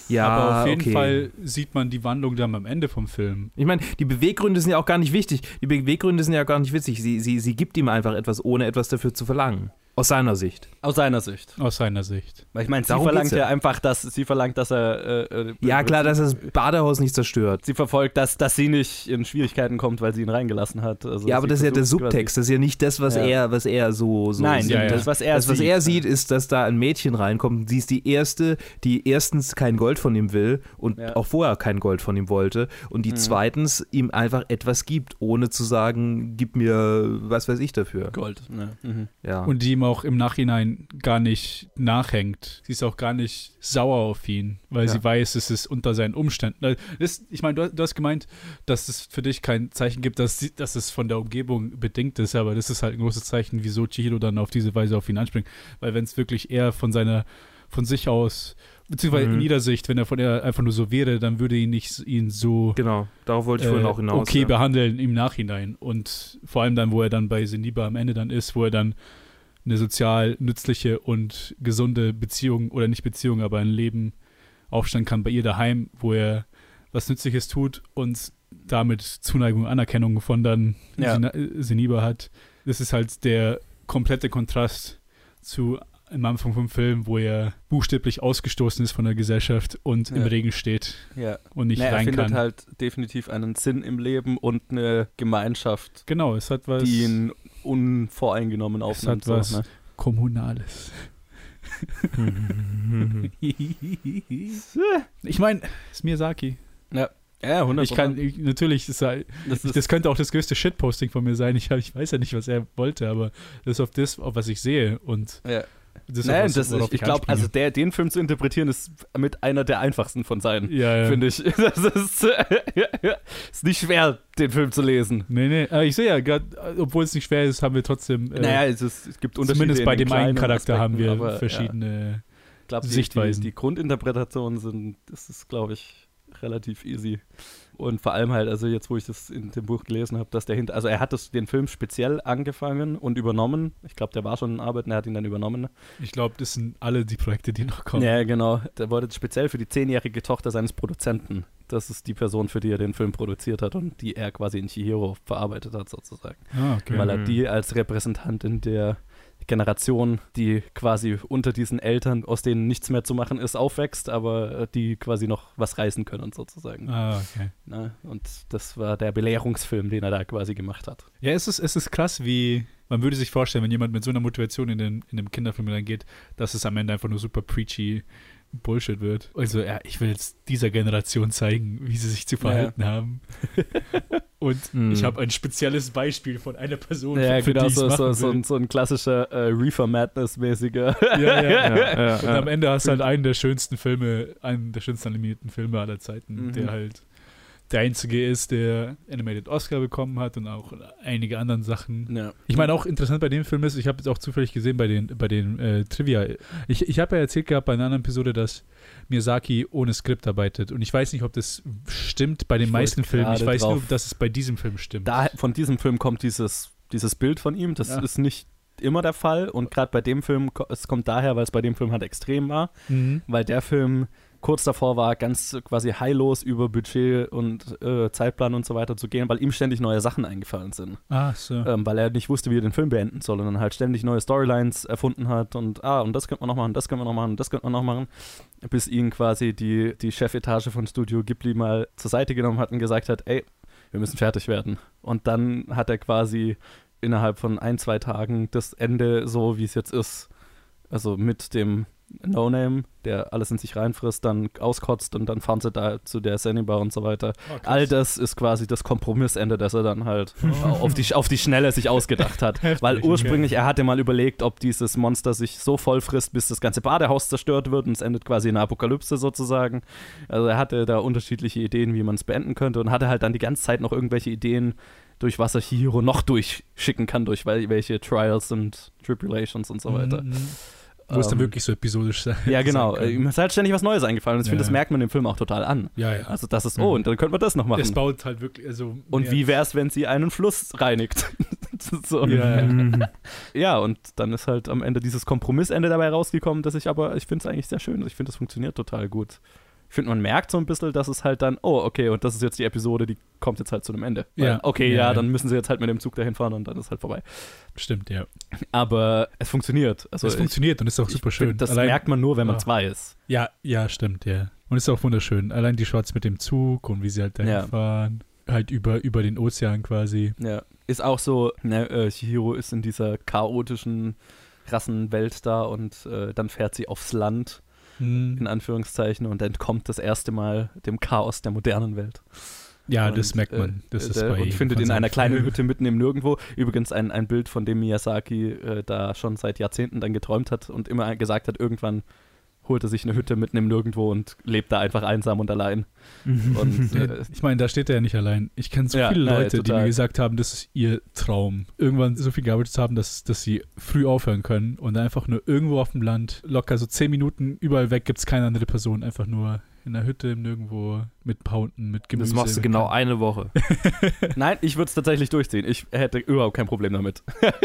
ja, aber auf jeden okay. Fall sieht man die Wandlung dann am Ende vom Film. Ich meine, die Beweggründe sind ja auch gar nicht wichtig. Die Beweggründe sind ja gar nicht witzig. Sie, sie, sie gibt ihm einfach etwas, ohne etwas dafür zu verlangen. Aus seiner Sicht. Aus seiner Sicht. Aus seiner Sicht. Weil ich meine, sie Darum verlangt ja einfach, dass sie verlangt, dass er. Äh, äh, ja, klar, dass er das Badehaus nicht zerstört. Sie verfolgt, dass, dass sie nicht in Schwierigkeiten kommt, weil sie ihn reingelassen hat. Also ja, aber das ist ja der Subtext. Das ist ja nicht das, was ja. er, was er so, so Nein, sieht. Ja, ja. das, was er das, was sieht. er sieht, ist, dass da ein Mädchen reinkommt. Sie ist die erste, die erstens kein Gold von ihm will und auch vorher kein Gold von ihm wollte. Und die mhm. zweitens ihm einfach etwas gibt, ohne zu sagen, gib mir was weiß ich dafür. Gold. Mhm. Ja. Und die auch im Nachhinein gar nicht nachhängt. Sie ist auch gar nicht sauer auf ihn, weil ja. sie weiß, es ist unter seinen Umständen. Das, ich meine, du, du, hast gemeint, dass es für dich kein Zeichen gibt, dass, sie, dass es von der Umgebung bedingt ist, aber das ist halt ein großes Zeichen, wieso Chihiro dann auf diese Weise auf ihn anspringt. Weil wenn es wirklich eher von seiner, von sich aus beziehungsweise mhm. in jeder Sicht, wenn er von er einfach nur so wäre, dann würde ihn nicht ihn so genau darauf wollte ich äh, vorhin auch hinaus okay ja. behandeln im Nachhinein und vor allem dann, wo er dann bei Seniba am Ende dann ist, wo er dann eine sozial nützliche und gesunde Beziehung oder nicht Beziehung, aber ein Leben aufstellen kann bei ihr daheim, wo er was Nützliches tut und damit Zuneigung und Anerkennung von dann ja. Seniba hat. Das ist halt der komplette Kontrast zu am Anfang vom Film, wo er buchstäblich ausgestoßen ist von der Gesellschaft und ja. im Regen steht ja. und nicht naja, rein kann. Er findet halt definitiv einen Sinn im Leben und eine Gemeinschaft. Genau, es hat was. Die ihn unvoreingenommen aufnimmt. Es hat was so, ne? Kommunales. <laughs> ich meine, ist Miyazaki. Ja. Ja, 100%. Ich kann, ich, natürlich, ist, das, ist, das, könnte auch das größte Shitposting von mir sein. Ich, ich weiß ja nicht, was er wollte, aber das ist auf das, auf was ich sehe. Und ja. Das Nein, das, ich, ich glaube, also der, den Film zu interpretieren, ist mit einer der einfachsten von seinen, ja, ja. finde ich. <laughs> Das ist, <laughs> ist nicht schwer, den Film zu lesen. Nee, nee, aber ich sehe ja, grad, obwohl es nicht schwer ist, haben wir trotzdem. Äh, naja, es, ist, es gibt Unterschiede. Zumindest bei dem einen Charakter Aspekten, haben wir aber, verschiedene ja. glaub, Sichtweisen. Die, die, die Grundinterpretationen sind, das ist, glaube ich, relativ easy. Und vor allem halt, also jetzt, wo ich das in dem Buch gelesen habe, dass der hinter, also er hat das, den Film speziell angefangen und übernommen. Ich glaube, der war schon in Arbeit und er hat ihn dann übernommen. Ich glaube, das sind alle die Projekte, die noch kommen. Ja, genau. Der wollte speziell für die zehnjährige Tochter seines Produzenten. Das ist die Person, für die er den Film produziert hat und die er quasi in Chihiro verarbeitet hat, sozusagen. Ah, okay. Weil er Mhm. die als Repräsentantin der Generation, die quasi unter diesen Eltern, aus denen nichts mehr zu machen ist, aufwächst, aber äh, die quasi noch was reißen können, sozusagen. Ah, okay. Ne? Und das war der Belehrungsfilm, den er da quasi gemacht hat. Ja, es ist, es ist krass, wie man würde sich vorstellen, wenn jemand mit so einer Motivation in den, in den Kinderfilm reingeht, dass es am Ende einfach nur super preachy Bullshit wird. Also, ja, ich will jetzt dieser Generation zeigen, wie sie sich zu verhalten haben. <laughs> Und Hm. ich habe ein spezielles Beispiel von einer Person, Ja, für genau, so, so, so, ein, so ein klassischer äh, Reefer Madness-mäßiger. <laughs> Ja, ja. ja, ja, Und am Ende hast du halt einen der schönsten Filme, einen der schönsten animierten Filme aller Zeiten, Mhm. der halt der einzige ist, der Animated Oscar bekommen hat und auch einige anderen Sachen. ja. Ich meine, auch interessant bei dem Film ist, ich habe es auch zufällig gesehen bei den, bei den äh, Trivia. Ich, ich habe ja erzählt gehabt bei einer anderen Episode, dass Miyazaki ohne Skript arbeitet. Und ich weiß nicht, ob das stimmt bei den Ich meisten Filmen. Ich weiß nur, drauf. dass es bei diesem Film stimmt. da, von diesem Film kommt dieses, dieses Bild von ihm. Das Ja. ist nicht immer der Fall. Und gerade bei dem Film, es kommt daher, weil es bei dem Film halt extrem war. Mhm. weil der Film kurz davor war, ganz quasi heillos über Budget und äh, Zeitplan und so weiter zu gehen, weil ihm ständig neue Sachen eingefallen sind. Ah, so. Ähm, weil er nicht wusste, wie er den Film beenden soll und dann halt ständig neue Storylines erfunden hat und ah, und das könnte man noch machen, das könnte man noch machen, das könnte man noch machen, bis ihn quasi die, die Chefetage von Studio Ghibli mal zur Seite genommen hat und gesagt hat, ey, wir müssen fertig werden. Und dann hat er quasi innerhalb von ein, zwei Tagen das Ende so, wie es jetzt ist, also mit dem No-Name, der alles in sich reinfrisst, dann auskotzt und dann fahren sie da zu der Senibar und so weiter. Oh. All das ist quasi das Kompromissende, das er dann halt Oh. auf, die, auf die Schnelle sich ausgedacht hat. <laughs> Heftig, Weil okay. ursprünglich, er hatte mal überlegt, ob dieses Monster sich so voll frisst, bis das ganze Badehaus zerstört wird und es endet quasi in einer Apokalypse sozusagen. Also er hatte da unterschiedliche Ideen, wie man es beenden könnte und hatte halt dann die ganze Zeit noch irgendwelche Ideen, durch was er Hiro noch durchschicken kann, durch wel- welche Trials und Tribulations und so weiter. Mhm. Wo es dann Ähm, wirklich so episodisch sein Ja, <laughs> genau. sein. Ihm ist halt ständig was Neues eingefallen. Und ich finde, Ja. das merkt man im Film auch total an. Ja, ja. Also, das ist, Mhm. oh, und dann könnte man das noch machen. es baut halt wirklich, also. Und wie wäre es, wenn sie einen Fluss reinigt? <laughs> so. Ja, ja. Mhm. ja, und dann ist halt am Ende dieses Kompromissende dabei rausgekommen, dass ich aber, ich finde es eigentlich sehr schön. Ich finde, das funktioniert total gut. Ich finde, man merkt so ein bisschen, dass es halt dann, oh, okay, und das ist jetzt die Episode, die kommt jetzt halt zu einem Ende. Weil, Ja. Okay, Ja, ja, dann müssen sie jetzt halt mit dem Zug dahin fahren und dann ist halt vorbei. Stimmt, ja. Aber es funktioniert. Also es ich- funktioniert und ist auch super schön. Das Allein- merkt man nur, wenn man es Ah. weiß. Ja, ja, stimmt, ja. Und ist auch wunderschön. Allein die Shots mit dem Zug und wie sie halt dahin Ja. fahren. Halt über, über den Ozean quasi. Ja, ist auch so, ne, äh, Chihiro ist in dieser chaotischen Rassenwelt da und äh, dann fährt sie aufs Land, in Hm. Anführungszeichen, und entkommt das erste Mal dem Chaos der modernen Welt. Ja, und, das merkt man. äh, Das ist äh, bei und findet in einer kleinen. Hütte mitten im Nirgendwo. Übrigens ein, ein Bild, von dem Miyazaki äh, da schon seit Jahrzehnten dann geträumt hat und immer gesagt hat, irgendwann holt er sich eine Hütte mitten im Nirgendwo und lebt da einfach einsam und allein. <laughs> Und Ja, äh, ich meine, da steht er ja nicht allein. Ich kenne so Ja, viele ja, Leute, die total. mir gesagt haben, das ist ihr Traum. Irgendwann so viel gearbeitet haben, dass, dass sie früh aufhören können und einfach nur irgendwo auf dem Land, locker so zehn Minuten überall weg, gibt es keine andere Person. Einfach nur in der Hütte, im Nirgendwo, mit Paunden, mit Gemüse. Das machst du genau eine Woche. <laughs> nein, ich würde es tatsächlich durchziehen. Ich hätte überhaupt kein Problem damit. <laughs>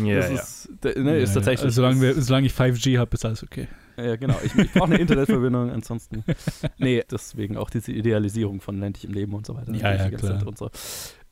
Ja, das ja. ist, ne, ist Ja, tatsächlich. Also, solange, wir, solange ich 5G habe, ist alles okay. Ja, genau. Ich, ich brauche eine <laughs> Internetverbindung, ansonsten. Nee, deswegen auch diese Idealisierung von ländlichem Leben und so weiter. Ja, ja, klar. So.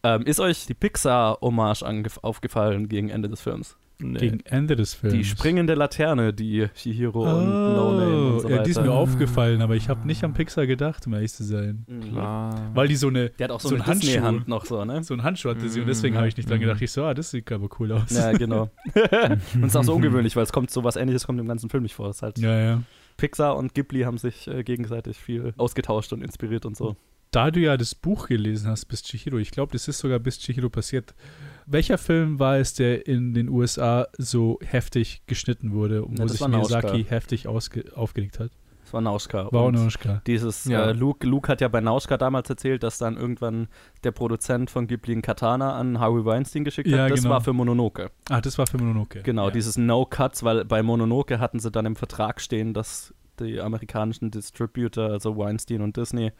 ähm, ist euch die Pixar-Hommage aufgefallen gegen Ende des Films? Nee. Gegen Ende des Films. Die springende Laterne, die Chihiro oh, und No Name und so ja, weiter. die ist mir aufgefallen, aber ich habe nicht an Pixar gedacht, um ehrlich zu sein. Mhm. Klar. Weil die so eine Der hat auch so, So eine ein Handschuh. Disney-Hand noch so, ne? so einen Handschuh hatte sie und Mhm. deswegen habe ich nicht dran Mhm. gedacht. Ich so, ah, das sieht aber cool aus. Ja, genau. <laughs> <laughs> und ist auch so ungewöhnlich, weil es kommt so was ähnliches kommt im ganzen Film nicht vor. Es ist halt ja, ja. Pixar und Ghibli haben sich äh, gegenseitig viel ausgetauscht und inspiriert und so. Da du ja das Buch gelesen hast, bis Chihiro, ich glaube, das ist sogar bis Chihiro passiert. Welcher Film war es, der in den USA so heftig geschnitten wurde und Ja, wo sich. Miyazaki heftig ausge aufgeregt hat? Das war Nauschka. War Nausicaa. Dieses, Ja. äh, Luke, Luke hat ja bei Nauschka damals erzählt, dass dann irgendwann der Produzent von Ghibli ein Katana an Harvey Weinstein geschickt Ja, hat. Das genau. war für Mononoke. Ah, das war für Mononoke. Genau, ja. dieses No Cuts, weil bei Mononoke hatten sie dann im Vertrag stehen, dass die amerikanischen Distributor, also Weinstein und Disney,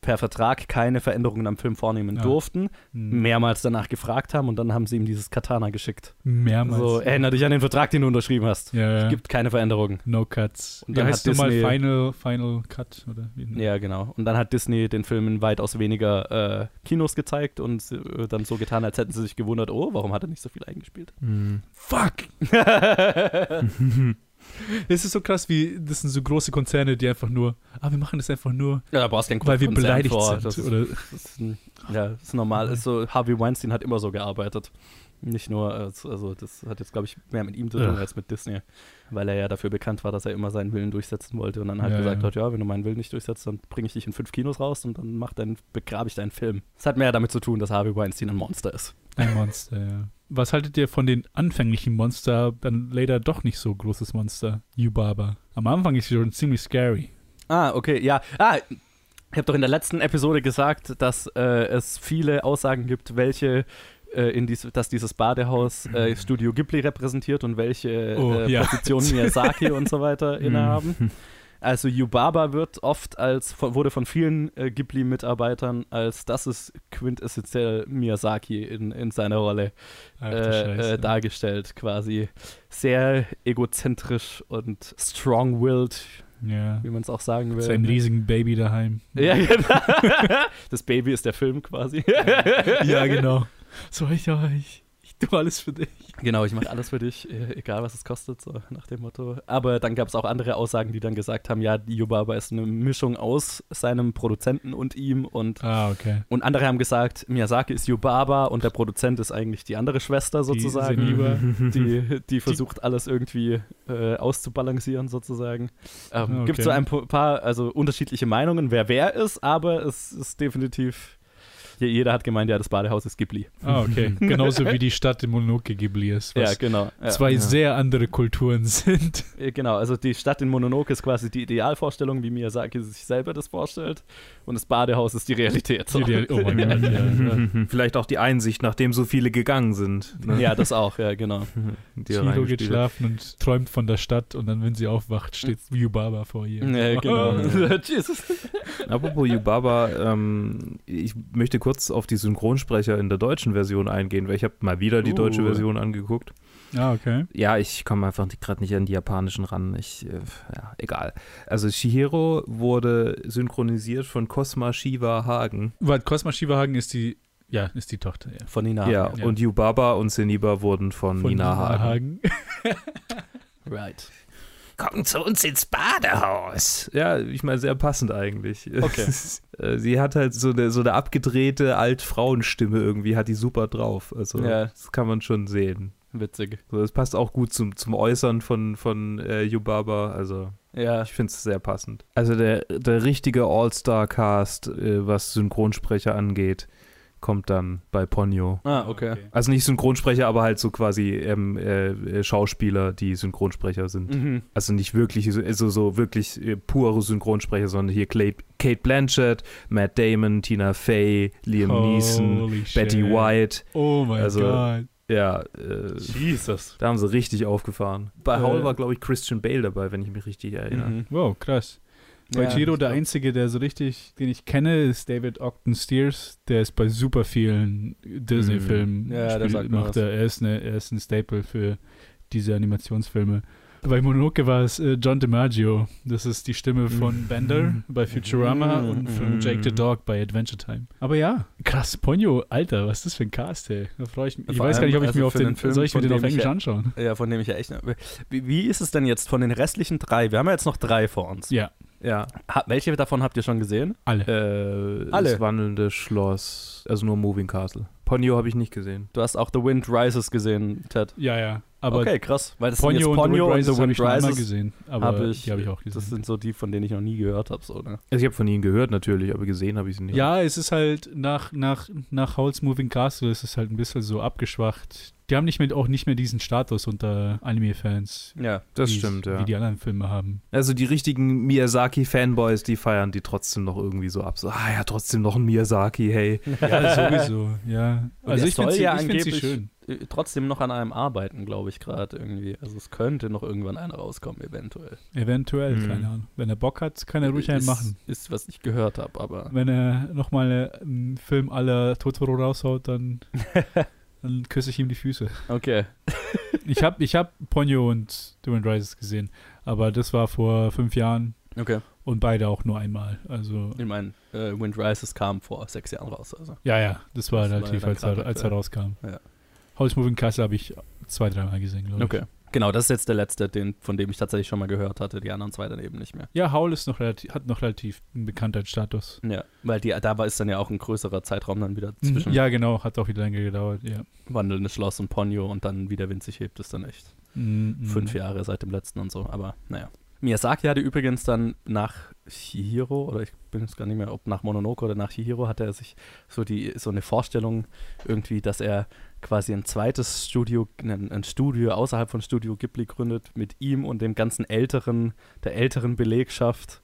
per Vertrag keine Veränderungen am Film vornehmen Ja. durften, Hm. mehrmals danach gefragt haben und dann haben sie ihm dieses Katana geschickt. Mehrmals. So, erinnere dich an den Vertrag, den du unterschrieben hast. ja, ja. Es gibt keine Veränderungen. no Cuts. Und dann heißt hat Disney- Final, Final Cut? Oder? Ja, genau. Und dann hat Disney den Film in weitaus weniger äh, Kinos gezeigt und äh, dann so getan, als hätten sie sich gewundert, oh, warum hat er nicht so viel eingespielt? Hm. Fuck! <laughs> <laughs> Es ist so krass, wie das sind so große Konzerne, die einfach nur, ah, wir machen das einfach nur, Ja, da weil wir Konzern beleidigt vor. sind. Das ist, oder, das ist, ja, das ist normal. Ist so, Harvey Weinstein hat immer so gearbeitet. Nicht nur, als- also das hat jetzt, glaube ich, mehr mit ihm zu tun Ugh. als mit Disney. Weil er ja dafür bekannt war, dass er immer seinen Willen durchsetzen wollte und dann halt Ja, gesagt ja. hat, ja, wenn du meinen Willen nicht durchsetzt, dann bringe ich dich in fünf Kinos raus und dann mach dein, begrabe ich deinen Film. Das hat mehr damit zu tun, dass Harvey Weinstein ein Monster ist. Ein Monster, ja. Was haltet ihr von den anfänglichen Monster, dann leider doch nicht so großes Monster, Yubaba? Am Anfang ist sie schon ziemlich scary. Ah, okay, ja. Ah, ich habe doch in der letzten Episode gesagt, dass äh, es viele Aussagen gibt, welche äh, in dies, dass dieses Badehaus äh, Studio Ghibli repräsentiert und welche Oh, äh, ja. Positionen <laughs> Miyazaki und so weiter innehaben. Also Yubaba wird oft als wurde von vielen äh, Ghibli-Mitarbeitern als das ist quintessentiell Miyazaki in, in seiner Rolle äh, äh, dargestellt, quasi sehr egozentrisch und strong-willed, ja. wie man es auch sagen will. Mit seinem riesigen Baby daheim. <laughs> Ja, genau. <laughs> Das Baby ist der Film quasi. ja, genau. So, ich, ja, <laughs> tue alles für dich. Genau, ich mache alles für dich, äh, egal was es kostet, so nach dem Motto. Aber dann gab es auch andere Aussagen, die dann gesagt haben, ja, Yubaba ist eine Mischung aus seinem Produzenten und ihm und Ah, okay. und andere haben gesagt, Miyazaki ist Yubaba und der Produzent ist eigentlich die andere Schwester sozusagen, Seniba. <laughs> die, die versucht alles irgendwie äh, auszubalancieren sozusagen. Ähm, Ah, Gibt okay. so ein paar also unterschiedliche Meinungen, wer wer ist, aber es ist definitiv jeder hat gemeint, ja, das Badehaus ist Ghibli. Ah, okay. <laughs> Genauso wie die Stadt in Mononoke Ghibli ist. Ja, Was genau. Ja. zwei Ja. sehr andere Kulturen <laughs> sind. Äh, Genau, also die Stadt in Mononoke ist quasi die Idealvorstellung, wie Miyazaki sich selber das vorstellt. Und das Badehaus ist die Realität. So. Die Real- oh mein <laughs> Gott, ja. Vielleicht auch die Einsicht, nachdem so viele gegangen sind. ne? ja, das auch, ja, genau. Die Chiro geht schlafen und träumt von der Stadt und dann, wenn sie aufwacht, steht Yubaba vor ihr. Ja, genau. Jesus. Apropos Yubaba, ähm, ich möchte kurz auf die Synchronsprecher in der deutschen Version eingehen, weil ich habe mal wieder die deutsche Uh. Version angeguckt. Ah, okay. Ja, ich komme einfach gerade nicht an die japanischen ran. Ich, äh, ja, egal. Also Shihiro wurde synchronisiert von Cosma Shiva Hagen. Warte, Cosma Shivahagen ist die, ja, ist die Tochter, ja. Von Nina. ja, ja. und Yubaba und Seniba wurden von, Von Nina Hagen. <laughs> <laughs> Right. Komm zu uns ins Badehaus. Ja, ich meine, sehr passend eigentlich. Okay. <laughs> Äh, Sie hat halt so eine, so eine abgedrehte Altfrauenstimme irgendwie, hat die super drauf. Also, Ja. das kann man schon sehen. Witzig. So, das passt auch gut zum, zum Äußern von, von äh, Yubaba. Also, Ja. ich finde es sehr passend. Also, der, der richtige All-Star-Cast, äh, was Synchronsprecher angeht, kommt dann bei Ponyo. Ah, okay. Also nicht Synchronsprecher, aber halt so quasi ähm, äh, äh, Schauspieler, die Synchronsprecher sind. Mhm. Also nicht wirklich, so- also so wirklich äh, pure Synchronsprecher, sondern hier Clay, Kate Blanchett, Matt Damon, Tina Fey, Liam Neeson, Holy Betty shit. White. Oh mein Also, Gott. Ja, äh, Jesus. da haben sie richtig aufgefahren. Bei Äh, Howl war, glaube ich, Christian Bale dabei, wenn ich mich richtig erinnere. Mhm. Wow, krass. Bei Ja, ich der glaub- einzige, der so richtig, den ich kenne, ist David Ogden Steers. Der ist bei super vielen Disney-Filmen. Mhm. Ja, der spielt- sagt macht was. er, er, ist eine, er ist ein Staple für diese Animationsfilme. Bei Mononoke war es äh, John DiMaggio. Das ist die Stimme von Mhm. Bender bei Futurama Mhm. und von Jake the Dog bei Adventure Time. Aber ja, krass, Ponyo, Alter, was ist das für ein Cast, ey. Da freue ich mich. Ich Vor weiß gar nicht, ob ich allem, mir also auf den, Film, soll ich mir den auf Englisch anschauen? Ja, von dem ich ja echt. Wie, wie ist es denn jetzt von den restlichen drei? Wir haben ja jetzt noch drei vor uns. Ja, Ja, Ha, welche davon habt ihr schon gesehen? alle. äh, Alle. das wandelnde Schloss, also nur Moving Castle. Ponyo habe ich nicht gesehen. Du hast auch The Wind Rises gesehen, Ted. ja, ja. Aber okay, krass. Weil das Ponyo sind jetzt und Ponyo The und Wind The Rises habe Wind ich gesehen. Aber hab ich, die habe ich auch gesehen. Das sind so die, von denen ich noch nie gehört habe. So, ne? Also ich habe von ihnen gehört natürlich, aber gesehen habe ich sie nicht. Ja, es ist halt nach, nach, nach Howl's Moving Castle ist es halt ein bisschen so abgeschwacht. Die haben nicht mehr, auch nicht mehr diesen Status unter Anime-Fans. Ja. das stimmt, ja. Wie die anderen Filme haben. Also die richtigen Miyazaki-Fanboys, die feiern die trotzdem noch irgendwie so ab. So, ah ja, trotzdem noch ein Miyazaki, hey. <laughs> Ja, sowieso, ja. Und Also ich finde sie, ja ich find sie angeblich- schön. Äh, trotzdem noch an einem arbeiten, glaube ich, gerade irgendwie. Also es könnte noch irgendwann einer rauskommen, eventuell. Eventuell, Mhm. keine Ahnung. Wenn er Bock hat, kann er ruhig einen ist, machen. Ist, was ich gehört habe, aber Wenn er nochmal einen Film aller Totoro raushaut, dann, <laughs> dann küsse ich ihm die Füße. okay. Ich habe ich hab Ponyo und The Wind Rises gesehen, aber das war vor fünf Jahren Okay. und beide auch nur einmal. Also, Ich meine, äh, Wind Rises kam vor sechs Jahren raus. Also. ja, ja, das war Das war relativ, dann als, er, als er rauskam. Ja. House Moving Castle habe ich zwei, dreimal gesehen, glaube ich. Okay. Genau, das ist jetzt der letzte, den, von dem ich tatsächlich schon mal gehört hatte. Die anderen zwei dann eben nicht mehr. Ja, Howl ist noch relativ, hat noch relativ einen Bekanntheitsstatus. Ja, weil die, da war ist dann ja auch ein größerer Zeitraum dann wieder zwischen Mhm. Ja, genau, hat auch wieder länger gedauert, ja. Wandelndes Schloss und Ponyo und dann wieder winzig hebt es dann echt. Mhm. Fünf Jahre seit dem letzten und so, aber naja. Miyazaki hatte übrigens dann nach Chihiro, oder ich bin jetzt gar nicht mehr, ob nach Mononoke oder nach Chihiro, hatte er sich so die so eine Vorstellung irgendwie, dass er quasi ein zweites Studio, ein, ein Studio außerhalb von Studio Ghibli gründet, mit ihm und dem ganzen älteren, der älteren Belegschaft,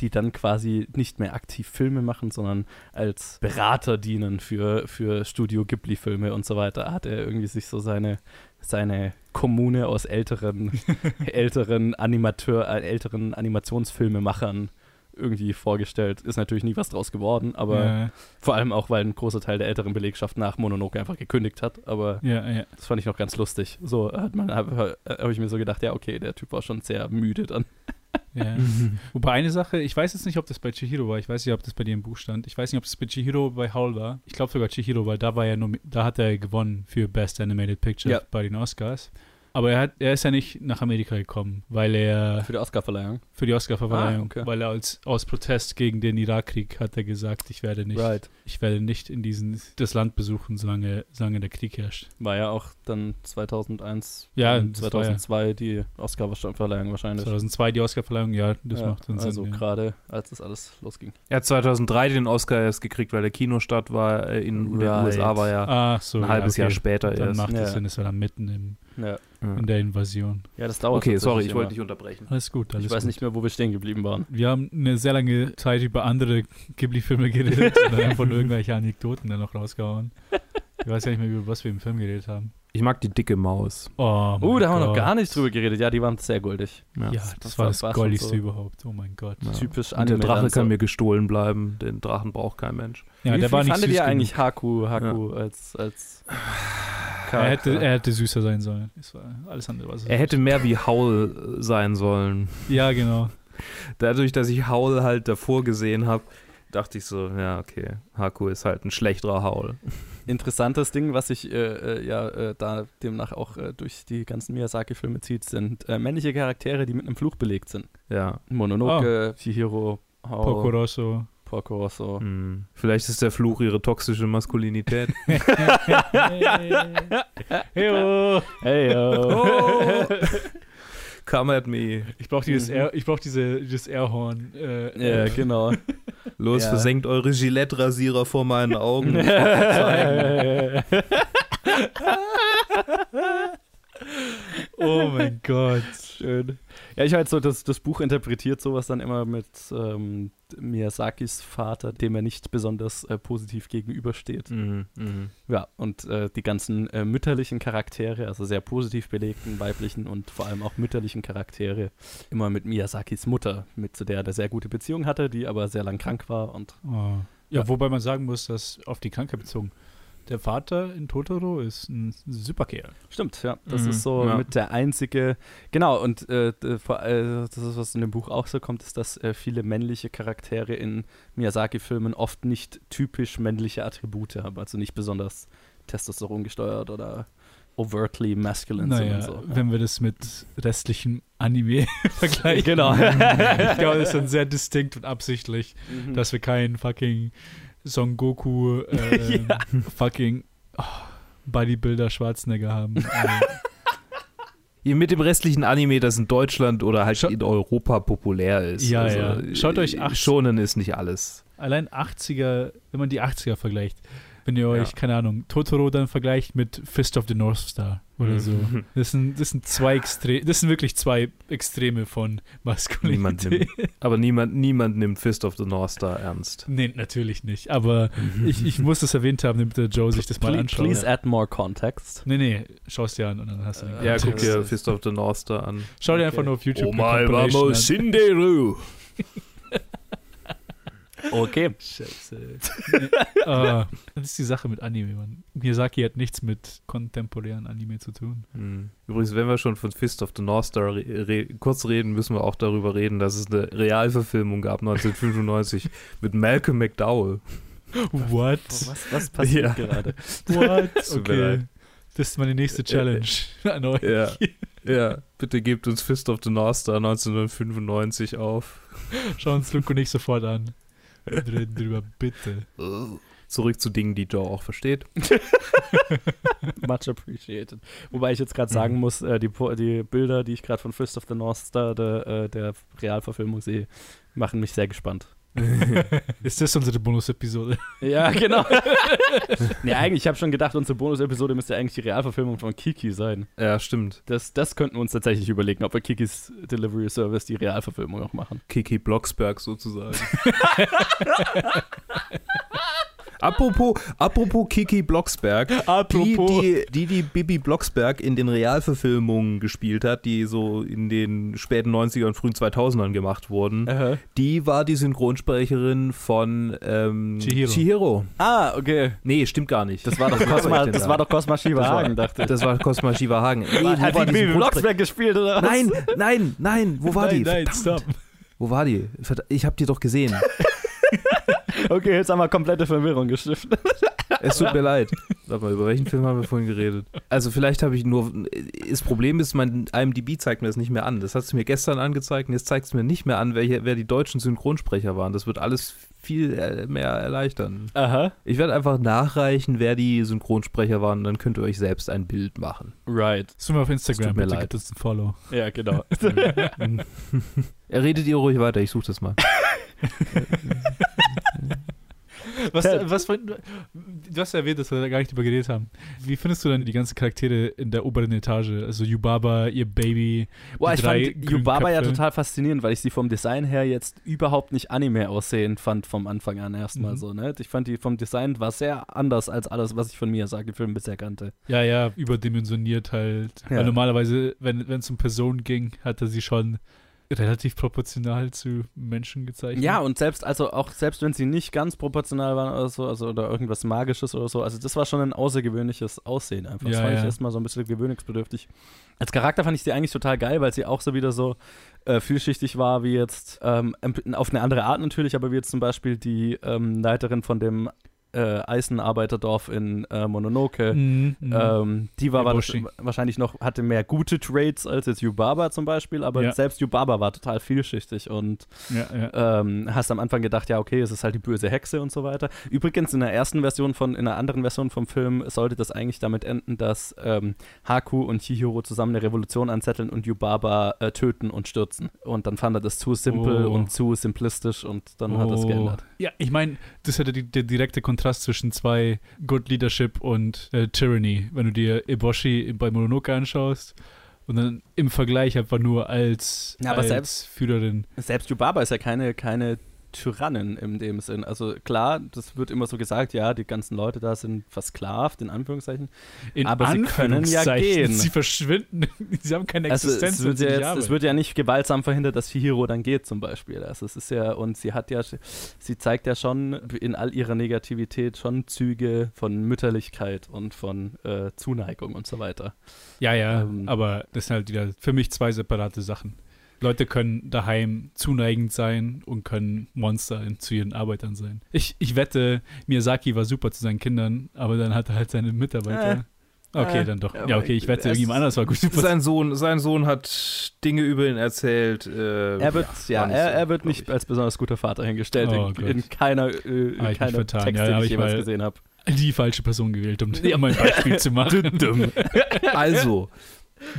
die dann quasi nicht mehr aktiv Filme machen, sondern als Berater dienen für, für Studio Ghibli-Filme und so weiter. Hat er irgendwie sich so seine, seine Kommune aus älteren, <laughs> älteren Animateur, äh, älteren Animationsfilmemachern irgendwie vorgestellt. Ist natürlich nie was draus geworden, aber ja, vor allem auch, weil ein großer Teil der älteren Belegschaft nach Mononoke einfach gekündigt hat. Aber ja, ja. das fand ich noch ganz lustig. So hat man, habe hab ich mir so gedacht, ja, okay, der Typ war schon sehr müde dann. <laughs> ja. <laughs> Wobei eine Sache, ich weiß jetzt nicht, ob das bei Chihiro war, ich weiß nicht, ob das bei dir im Buch stand. Ich weiß nicht, ob das bei Chihiro bei Howl war. Ich glaube sogar Chihiro, weil da war er nomi- da hat er gewonnen für Best Animated Picture Ja. bei den Oscars. Aber er, hat, er ist ja nicht nach Amerika gekommen, weil er Für die Oscarverleihung. für die Oscarverleihung, Ah, okay. weil er als aus Protest gegen den Irakkrieg hat er gesagt, ich werde nicht, Right. ich werde nicht in diesen das Land besuchen, solange, solange der Krieg herrscht. War ja auch dann 2001, Ja, und das war ja- 2002 die Oscarverleihung wahrscheinlich. 2002 die Oscarverleihung, ja, das ja, macht dann Sinn. Also ja. gerade, als das alles losging. Er hat 2003 den Oscar erst gekriegt, weil der Kinostart war äh, in den Right. USA war ja Ach so, ein ja, halbes okay. Jahr später Dann erst. macht es Ja. Sinn, es war dann mitten im, Ja, Ja. in der Invasion. ja das dauert Okay, sorry, ich wollte dich unterbrechen. Alles gut, alles Ich weiß gut. nicht mehr, wo wir stehen geblieben waren. Wir haben eine sehr lange Zeit über andere Ghibli-Filme geredet und dann <laughs> einfach nur irgendwelche Anekdoten dann noch rausgehauen. Ich weiß ja nicht mehr, über was wir im Film geredet haben. Ich mag die dicke Maus. Oh, Oh, da haben wir noch gar nicht drüber geredet. Ja, die waren sehr goldig. Ja, das das, war- das war schon Goldigste so. überhaupt. Oh mein Gott. Ja. Typisch Und der Anime Drache kann so. mir gestohlen bleiben. Den Drachen braucht kein Mensch. Ja, Wie der war nicht fandet süß ihr eigentlich Haku, Haku als, als Er hätte, er hätte süßer sein sollen. Das war alles andere was Er hätte mehr wie Howl sein sollen. Ja, genau. Dadurch, dass ich Howl halt davor gesehen habe, dachte ich so, ja, okay, Haku ist halt ein schlechterer Howl. Interessantes Ding, was sich äh, äh, ja äh, da demnach auch äh, durch die ganzen Miyazaki-Filme zieht, sind äh, männliche Charaktere, die mit einem Fluch belegt sind. Ja. Mononoke, Chihiro, Hao, Porco Rosso. Porco Rosso. Hm. Vielleicht ist der Fluch ihre toxische Maskulinität. Heyo. <laughs> Hey, <laughs> <laughs> Oh. Come at me. Ich brauche dieses, Mhm. Air, ich brauch diese, dieses Airhorn. Äh, Ja, äh, genau. Los, Ja. versenkt eure Gillette-Rasierer vor meinen Augen. <laughs> Oh mein Gott. Schön. Ja, ich halt so, das, das Buch interpretiert sowas dann immer mit ähm, Miyazakis Vater, dem er nicht besonders äh, positiv gegenübersteht. mhm, mhm. Ja, und äh, die ganzen äh, mütterlichen Charaktere, also sehr positiv belegten weiblichen und vor allem auch mütterlichen Charaktere, immer mit Miyazakis Mutter, mit zu der er eine sehr gute Beziehung hatte, die aber sehr lang krank war und Oh. Ja, Ja. wobei man sagen muss, dass auf die Krankheit bezogen, der Vater in Totoro ist ein super Kerl. Stimmt, ja. Das Mhm, ist so ja. mit der einzige. Genau, und äh, äh, das ist, was in dem Buch auch so kommt, ist, dass äh, viele männliche Charaktere in Miyazaki-Filmen oft nicht typisch männliche Attribute haben. Also nicht besonders Testosteron gesteuert oder overtly masculine Naja, sind und so. wenn wir das mit restlichem Anime <laughs> vergleichen. Genau. ich glaube, das ist dann sehr distinkt und absichtlich, Mhm. dass wir keinen fucking Son Goku, <laughs> äh, Ja. fucking oh, Bodybuilder Schwarzenegger haben. <laughs> Äh, mit dem restlichen Anime, das in Deutschland oder halt Scha- in Europa populär ist. Ja, ja. Schaut euch äh, acht- Schonen ist nicht alles. allein 80er, wenn man die 80er vergleicht, Wenn ihr euch, Ja. keine Ahnung, Totoro dann vergleicht mit Fist of the North Star oder so. Mhm. <laughs> Das sind, das sind zwei Extreme, das sind wirklich zwei Extreme von Niemand Maskulinität. nimmt, aber niemand, niemand nimmt Fist of the North Star ernst. Nee, natürlich nicht. Aber ich, ich muss das erwähnt haben, damit der Joe sich das mal Please, anschaut. please add more context. Nee, nee, schau es dir an und dann hast du den Ja, Ja, guck dir Fist of the North Star an. Schau dir okay. einfach nur auf YouTube Oh Compilation an. Shinderu. <laughs> Okay. Scheiße. Ah, das ist die Sache mit Anime, Mann. Miyazaki hat nichts mit kontemporären Anime zu tun. Hm. Übrigens, wenn wir schon von Fist of the North Star re re kurz reden, müssen wir auch darüber reden, dass es eine Realverfilmung gab 1995 <laughs> mit Malcolm McDowell. What? Was, was passiert Ja. gerade? What? Okay. Das ist meine nächste Challenge <laughs> an euch. Ja, ja, bitte gebt uns Fist of the North Star 1995 auf. Schau uns Luke und ich sofort an. Wir reden drüber, bitte. Zurück zu Dingen, die Joe auch versteht. <laughs> Much appreciated. Wobei ich jetzt gerade Mhm. sagen muss, äh, die, Po- die Bilder, die ich gerade von Fist of the North Star, der, äh, der Realverfilmung sehe, machen mich sehr gespannt. <laughs> Ist das unsere Bonus-Episode? Ja, genau. <laughs> nee, eigentlich, ich habe schon gedacht, unsere Bonus-Episode müsste eigentlich die Realverfilmung von Kiki sein. ja, stimmt. Das, das könnten wir uns tatsächlich überlegen, ob wir Kikis Delivery Service die Realverfilmung noch machen. Kiki Blocksberg sozusagen. <laughs> apropos, apropos Kiki Blocksberg, die, die, die die Bibi Blocksberg in den Realverfilmungen gespielt hat, die so in den späten 90er und frühen 2000ern gemacht wurden, Aha. die war die Synchronsprecherin von ähm, Chihiro. Ah, okay. Nee, stimmt gar nicht. Das war doch Cosma, das da? war doch Cosma Shiva Das war- Hagen, dachte ich. Das war Cosma Shiva Hagen. Nee, wo Hat war die die Bibi Blocksberg gespielt, oder was? Nein, nein, nein, wo war die? Nein, nein, Verdammt. stop. Wo war die? Ich hab die doch gesehen. <laughs> Okay, jetzt haben wir komplette Verwirrung gestiftet. <laughs> Es tut mir leid. Warte mal, über welchen Film haben wir vorhin geredet? Also vielleicht habe ich nur. Das Problem ist, mein IMDb zeigt mir das nicht mehr an. Das hat es mir gestern angezeigt und jetzt zeigt es mir nicht mehr an, welche, wer die deutschen Synchronsprecher waren. Das wird alles viel äh, mehr erleichtern. Aha. Ich werde einfach nachreichen, wer die Synchronsprecher waren, dann könnt ihr euch selbst ein Bild machen. Right. Suchen wir auf Instagram, tut mir bitte leid. ein Follow. Ja, genau. <laughs> Er <laughs> redet ihr ruhig weiter, ich suche das mal. Was, was, du hast ja erwähnt, dass wir da gar nicht drüber geredet haben. Wie findest du denn die ganzen Charaktere in der oberen Etage? Also Yubaba, ihr Baby. Boah, ich fand Yubaba ja total faszinierend, weil ich sie vom Design her jetzt überhaupt nicht Anime aussehen fand vom Anfang an erstmal Mhm. so, ne? Ich fand die vom Design war sehr anders als alles, was ich von mir sage, Film bisher kannte. Ja, ja, überdimensioniert halt. Ja. Weil normalerweise, wenn es um Personen ging, hat er sie schon relativ proportional zu Menschen gezeichnet. Ja, und selbst, also auch selbst wenn sie nicht ganz proportional waren oder so, also oder irgendwas Magisches oder so, also das war schon ein außergewöhnliches Aussehen einfach. das Ja, fand ich ja. erstmal so ein bisschen gewöhnungsbedürftig. Als Charakter fand ich sie eigentlich total geil, weil sie auch so wieder so äh, vielschichtig war, wie jetzt, ähm, auf eine andere Art natürlich, aber wie jetzt zum Beispiel die ähm, Leiterin von dem äh, Eisenarbeiterdorf in äh, Mononoke. Mhm, mhm. Ähm, die war, war wahrscheinlich noch, hatte mehr gute Traits als jetzt Yubaba zum Beispiel, aber Ja. selbst Yubaba war total vielschichtig und ja, ja. ähm, hast am Anfang gedacht, ja, okay, es ist halt die böse Hexe und so weiter. Übrigens, in der ersten Version von, in einer anderen Version vom Film sollte das eigentlich damit enden, dass ähm, Haku und Chihiro zusammen eine Revolution anzetteln und Yubaba äh, töten und stürzen. Und dann fand er das zu simpel Oh. und zu simplistisch und dann hat er es Oh. geändert. Ja, ich meine, das ist ja der, direkte Kontrast zwischen zwei Good Leadership und äh, Tyranny. Wenn du dir Eboshi bei Mononoke anschaust und dann im Vergleich einfach nur als, aber als selbst- Führerin. Selbst Yubaba ist ja keine, keine Tyrannin in dem Sinn. Also klar, das wird immer so gesagt, ja, die ganzen Leute da sind versklavt, in Anführungszeichen. In Aber sie können ja Anführungszeichen. gehen. Sie verschwinden. <laughs> Sie haben keine Also Existenz. es wenn wird, ja jetzt, es wird ja nicht gewaltsam verhindert, dass Chihiro dann geht zum Beispiel. Also es ist ja, und sie hat ja, sie zeigt ja schon in all ihrer Negativität schon Züge von Mütterlichkeit und von äh, Zuneigung und so weiter. Ja, ja, Ähm, aber das sind halt wieder für mich zwei separate Sachen. Leute können daheim zuneigend sein und können Monster in, zu ihren Arbeitern sein. Ich, ich wette, Miyazaki war super zu seinen Kindern, aber dann hat er halt seine Mitarbeiter. okay, äh, dann doch. Ja, okay, ich wette, irgendjemand anders war gut. Sein Sohn, sein Sohn hat Dinge über ihn erzählt. Äh, Er wird, ja, nicht er, so, er wird nicht ich. als besonders guter Vater hingestellt Oh in, Gott. in keiner, äh, in Ah, keiner vertan. Text, Ja, den hab ich jemals mal- gesehen habe. die falsche Person gewählt, um, um <laughs> ein Beispiel zu <laughs> machen. Also,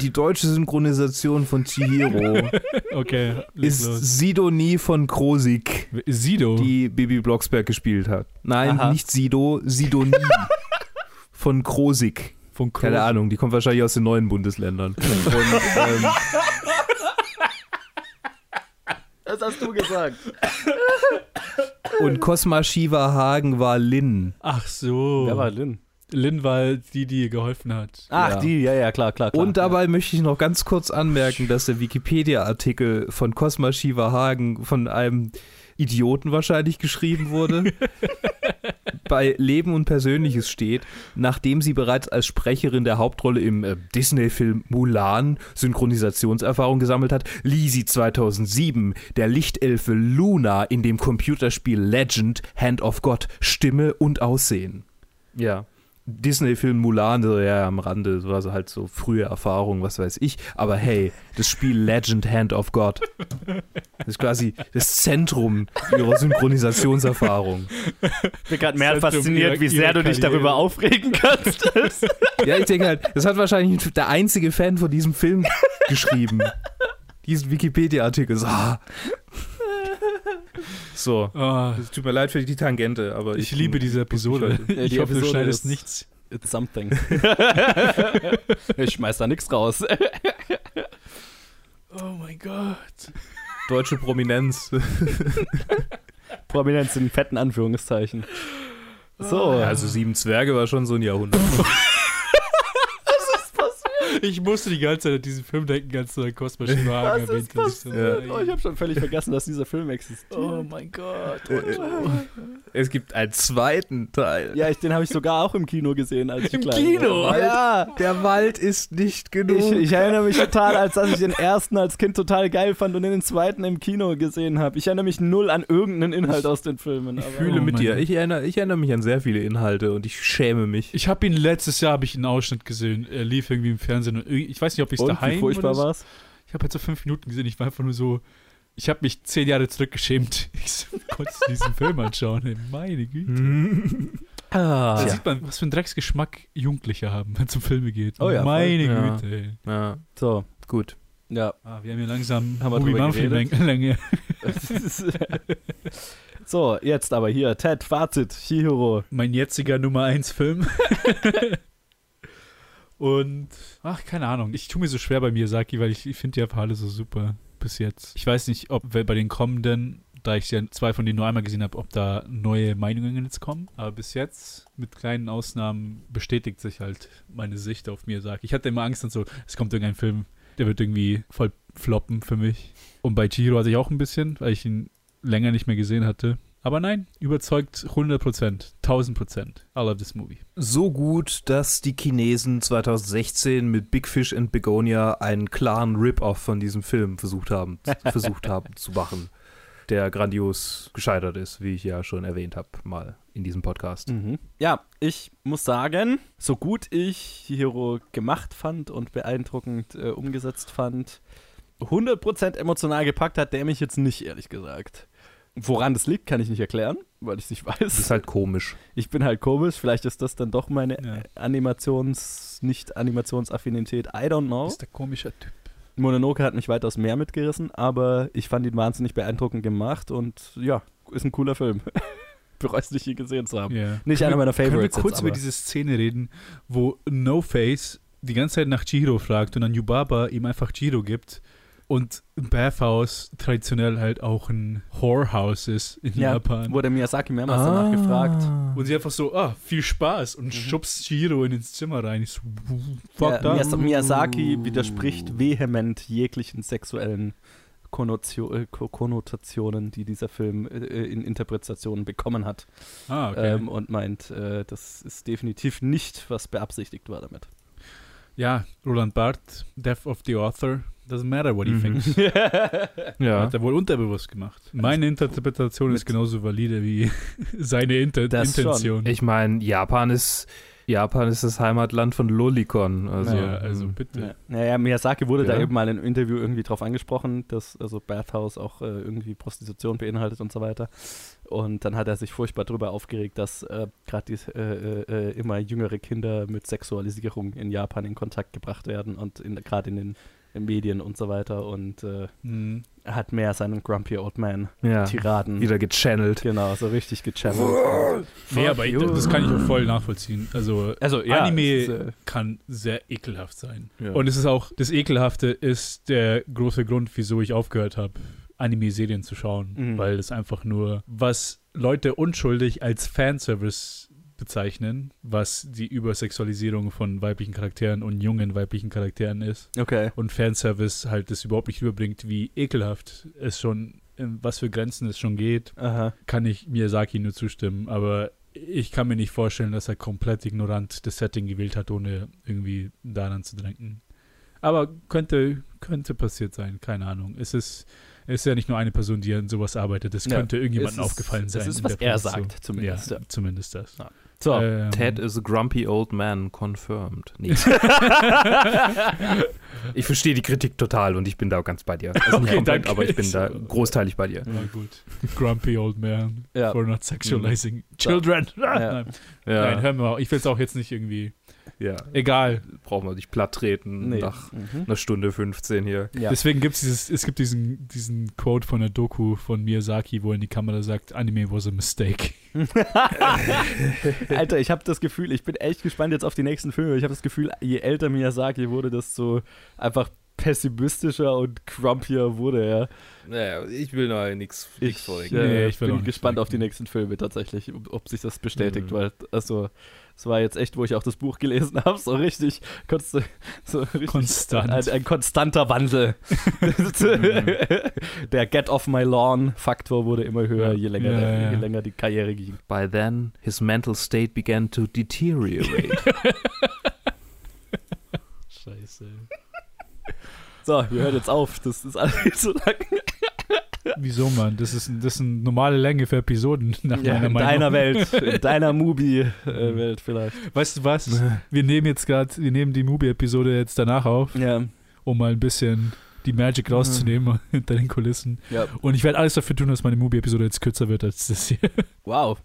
Die deutsche Synchronisation von Chihiro <laughs> Okay, ist los. Sidonie von Krosig, Sido. die Bibi Blocksberg gespielt hat. Nein, Aha. nicht Sido, Sidonie <laughs> von Krosig. von Kro Keine Ahnung, die kommt wahrscheinlich aus den neuen Bundesländern. <laughs> Und, ähm, Das hast du gesagt. und Cosma Shiva Hagen war Lin. Ach so. Wer war Lin? War die, die ihr geholfen hat. Ach, Ja. die, ja, ja, klar, klar, klar. Und dabei möchte ich noch ganz kurz anmerken, dass der Wikipedia-Artikel von Cosma Shiva Hagen von einem Idioten wahrscheinlich geschrieben wurde. <laughs> Bei Leben und Persönliches steht, nachdem sie bereits als Sprecherin der Hauptrolle im äh, Disney-Film Mulan Synchronisationserfahrung gesammelt hat, lieh sie 2007 der Lichtelfe Luna in dem Computerspiel Legend Hand of God Stimme und Aussehen. Ja. Disney-Film Mulan, so ja, am Rande, so war so halt so frühe Erfahrung, was weiß ich. Aber hey, das Spiel Legend Hand of God. Das ist quasi das Zentrum ihrer Synchronisationserfahrung. Ich bin gerade mehr Zentrum fasziniert, wie sehr du dich Karriere. darüber aufregen kannst. <laughs> Ja, ich denke halt, das hat wahrscheinlich der einzige Fan von diesem Film geschrieben. Diesen Wikipedia-Artikel. So. So. Ah, Es tut mir leid für die Tangente, aber ich ich, liebe diese Episode. Ja, Ich die hoffe, du Episode schneidest ist- nichts. It's something. <laughs> ich schmeiß da nichts raus. <laughs> Oh mein Gott. Deutsche Prominenz. <laughs> Prominenz in fetten Anführungszeichen. So. Also Sieben Zwerge war schon so ein Jahrhundert. Ich musste die ganze Zeit an diesen Film denken, als du dein Cosma Shiva Was erwähnt ist passiert? Oh, ich habe schon völlig vergessen, dass dieser Film existiert. Oh mein Gott. Es gibt einen zweiten Teil. Ja, ich, den habe ich sogar auch im Kino gesehen, als ich Im klein Kino? war. Ja. Der Wald ist nicht genug. Ich, ich erinnere mich total, als dass ich den ersten als Kind total geil fand und den zweiten im Kino gesehen habe. Ich erinnere mich null an irgendeinen Inhalt aus den Filmen. Ich aber- fühle Oh mit dir. Ich erinnere, ich erinnere mich an sehr viele Inhalte und ich schäme mich. Ich habe ihn letztes Jahr habe ich einen Ausschnitt gesehen. Er lief irgendwie im Fernsehen. Irgendwie- ich weiß nicht, ob ich es daheim wie furchtbar so. war's? Ich habe halt so fünf Minuten gesehen. Ich war einfach nur so. Ich habe mich zehn Jahre zurückgeschämt. <laughs> Ich so, konntest du diesen Film anschauen? Ey, Meine Güte. <laughs> Da Ah. sieht man, was für einen Drecksgeschmack Jugendliche haben, wenn es um Filme geht. Oh ja. Meine Ja. Güte. Ey. Ja, So, gut. ja. Ah, wir haben hier langsam Haben wir Bobby drüber Murphy geredet? <laughs> Läng- Länge. so, jetzt aber hier, Ted, Fazit, Chihiro. Mein jetziger Nummer 1 Film. Und, ach, keine Ahnung. Ich tue mir so schwer bei Miyazaki, weil ich, ich finde die einfach alle so super bis jetzt. Ich weiß nicht, ob bei den kommenden, da ich ja zwei von denen nur einmal gesehen habe, ob da neue Meinungen jetzt kommen. Aber bis jetzt, mit kleinen Ausnahmen, bestätigt sich halt meine Sicht auf Miyazaki. Ich hatte immer Angst und so, es kommt irgendein Film, der wird irgendwie voll floppen für mich. Und bei Chihiro hatte ich auch ein bisschen, weil ich ihn länger nicht mehr gesehen hatte. Aber nein, überzeugt 100%, 1000%. I love this movie. So gut, dass die Chinesen 2016 mit Big Fish and Begonia einen klaren Rip-Off von diesem Film versucht haben, <laughs> versucht haben zu machen, der grandios gescheitert ist, wie ich ja schon erwähnt habe, mal in diesem Podcast. Mhm. Ja, ich muss sagen, so gut ich Chihiro gemacht fand und beeindruckend äh, umgesetzt fand, 100% emotional gepackt hat der mich jetzt nicht, ehrlich gesagt. Woran das liegt, kann ich nicht erklären, weil ich es nicht Das weiß. ist halt komisch. Ich bin halt komisch, vielleicht ist das dann doch meine Ja. Animations-, nicht-Animationsaffinität, I don't know. Ist der komische Typ. Mononoke hat mich weitaus mehr mitgerissen, aber ich fand ihn wahnsinnig beeindruckend gemacht und ja, ist ein cooler Film. <laughs> Bereust nicht, ihn gesehen zu haben. Ja. Nicht einer meiner Können wir Favorites. kurz jetzt, über diese Szene reden, wo No Face die ganze Zeit nach Chihiro fragt und dann Yubaba ihm einfach Chihiro gibt und ein Bathhouse traditionell halt auch ein Whorehouse ist in Ja, Japan. wurde Miyazaki mehrmals danach gefragt. Und sie einfach so, ah, viel Spaß und schubst Chihiro in ins Zimmer rein. Ich so, fuck Ja, that. Miyas Miyazaki widerspricht vehement jeglichen sexuellen Konnotio äh, Ko- Konnotationen, die dieser Film äh, in Interpretationen bekommen hat. Ah, okay. Ähm, und meint, äh, das ist definitiv nicht, was beabsichtigt war damit. Ja, Roland Barth, Death of the Author, doesn't matter what he Mhm. thinks. <laughs> Ja. Hat er wohl unterbewusst gemacht. Meine Interpretation ist genauso valide wie <laughs> seine Inter Das schon. Intention. Ich meine, Japan ist Japan ist das Heimatland von Lolicon. Also, ja, also ähm, bitte. Ja. Naja, Miyazaki wurde da Ja. eben mal in einem Interview irgendwie drauf angesprochen, dass also Bathhouse auch äh, irgendwie Prostitution beinhaltet und so weiter. Und dann hat er sich furchtbar darüber aufgeregt, dass äh, gerade die äh, äh, immer jüngere Kinder mit Sexualisierung in Japan in Kontakt gebracht werden und in, gerade in den in Medien und so weiter. Und äh, Mhm. Er hat mehr seinen Grumpy Old Man ja, Tiraden. wieder gechannelt. Genau, so richtig gechannelt. Nee, aber you. das kann ich auch voll nachvollziehen. Also, Also ja, Anime ist, äh, kann sehr ekelhaft sein. Ja. Und es ist auch, das Ekelhafte ist der große Grund, wieso ich aufgehört habe, Anime-Serien zu schauen. Mhm. Weil es einfach nur, was Leute unschuldig als Fanservice bezeichnen, was die Übersexualisierung von weiblichen Charakteren und jungen weiblichen Charakteren ist. okay. Und Fanservice halt das überhaupt nicht überbringt, wie ekelhaft es schon, in was für Grenzen es schon geht Aha. kann ich Miyazaki nur zustimmen, aber ich kann mir nicht vorstellen, dass er komplett ignorant das Setting gewählt hat, ohne irgendwie daran zu denken. Aber könnte, könnte passiert sein, keine Ahnung. Es ist, es ist ja nicht nur eine Person, die an sowas arbeitet. Es Ja, könnte irgendjemandem es ist- aufgefallen sein. ist, in was er sagt, zumindest, ja. zumindest das. Ja. So. Ähm, Ted is a grumpy old man, confirmed. Nee. <laughs> <laughs> ich verstehe die Kritik total und ich bin da auch ganz bei dir. Also Okay, komplett, danke. aber ich bin da großteilig bei dir. Na gut. Grumpy old man Ja. for not sexualizing children. Ja. <laughs> Nein. Nein, hör mal, ich will es auch jetzt nicht irgendwie. Ja. Egal. Brauchen wir nicht platt treten Nee. nach Mhm. einer Stunde 15 hier. Ja. Deswegen gibt es es gibt diesen, diesen Quote von der Doku von Miyazaki, wo er in die Kamera sagt, Anime was a mistake. <laughs> <laughs> Alter, ich habe das Gefühl, ich bin echt gespannt jetzt auf die nächsten Filme. Ich habe das Gefühl, je älter Miyazaki wurde, desto einfach pessimistischer und crumpier wurde er. Naja, ich will da nichts Ich, vorweg. äh, Nee, ich bin gespannt auf die nächsten Filme tatsächlich, ob, ob sich das bestätigt, Mhm. weil also es war jetzt echt, wo ich auch das Buch gelesen habe, so richtig, konst, so richtig Konstant. Ein, ein konstanter Wandel. <laughs> der Get off my lawn Faktor wurde immer höher, je länger, Ja, der, ja. je länger die Karriere ging. By then, his mental state began to deteriorate. <laughs> Scheiße. So, wir hören jetzt auf. Das ist alles viel zu lang. Wieso, Mann? Das ist, das ist eine normale Länge für Episoden <laughs> nach Ja, meiner in Meinung. deiner Welt, in <laughs> deiner Mubi-Welt vielleicht. Weißt du was? Wir nehmen jetzt gerade, wir nehmen die Movie-Episode jetzt danach auf, Ja, um mal ein bisschen die Magic rauszunehmen <laughs> hinter den Kulissen. ja. Und ich werde alles dafür tun, dass meine Movie-Episode jetzt kürzer wird als das hier. Wow.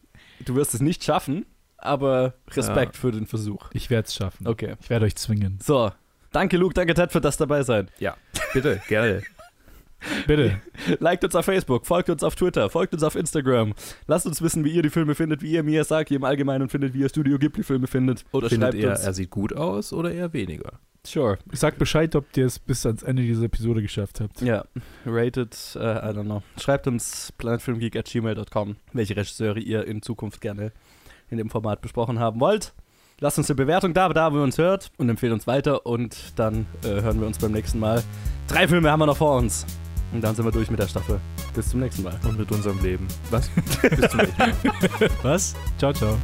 Du wirst es nicht schaffen, aber Respekt für den Versuch. Ich werde es schaffen. Okay. Ich werde euch zwingen. So. Danke, Luke. Danke, Ted, für das dabei sein. Bitte, gerne. Bitte. <laughs> Liked uns auf Facebook, folgt uns auf Twitter, folgt uns auf Instagram. Lasst uns wissen, wie ihr die Filme findet, wie ihr Miyazaki im Allgemeinen findet, wie ihr Studio Ghibli-Filme findet. Oder Findet schreibt ihr, uns. er sieht gut aus oder eher weniger? Sure. Sagt Bescheid, ob ihr es bis ans Ende dieser Episode geschafft habt. Ja, rated, äh, I don't know. Schreibt uns planetfilmgeek.gmail.com, welche Regisseure ihr in Zukunft gerne in dem Format besprochen haben wollt. Lasst uns eine Bewertung da, da wo ihr uns hört und empfehlt uns weiter und dann äh, hören wir uns beim nächsten Mal. Drei Filme haben wir noch vor uns. Und dann sind wir durch mit der Staffel. Bis zum nächsten Mal. Und mit unserem Leben. Was? <laughs> Bis zum nächsten Mal. Was? Ciao, ciao.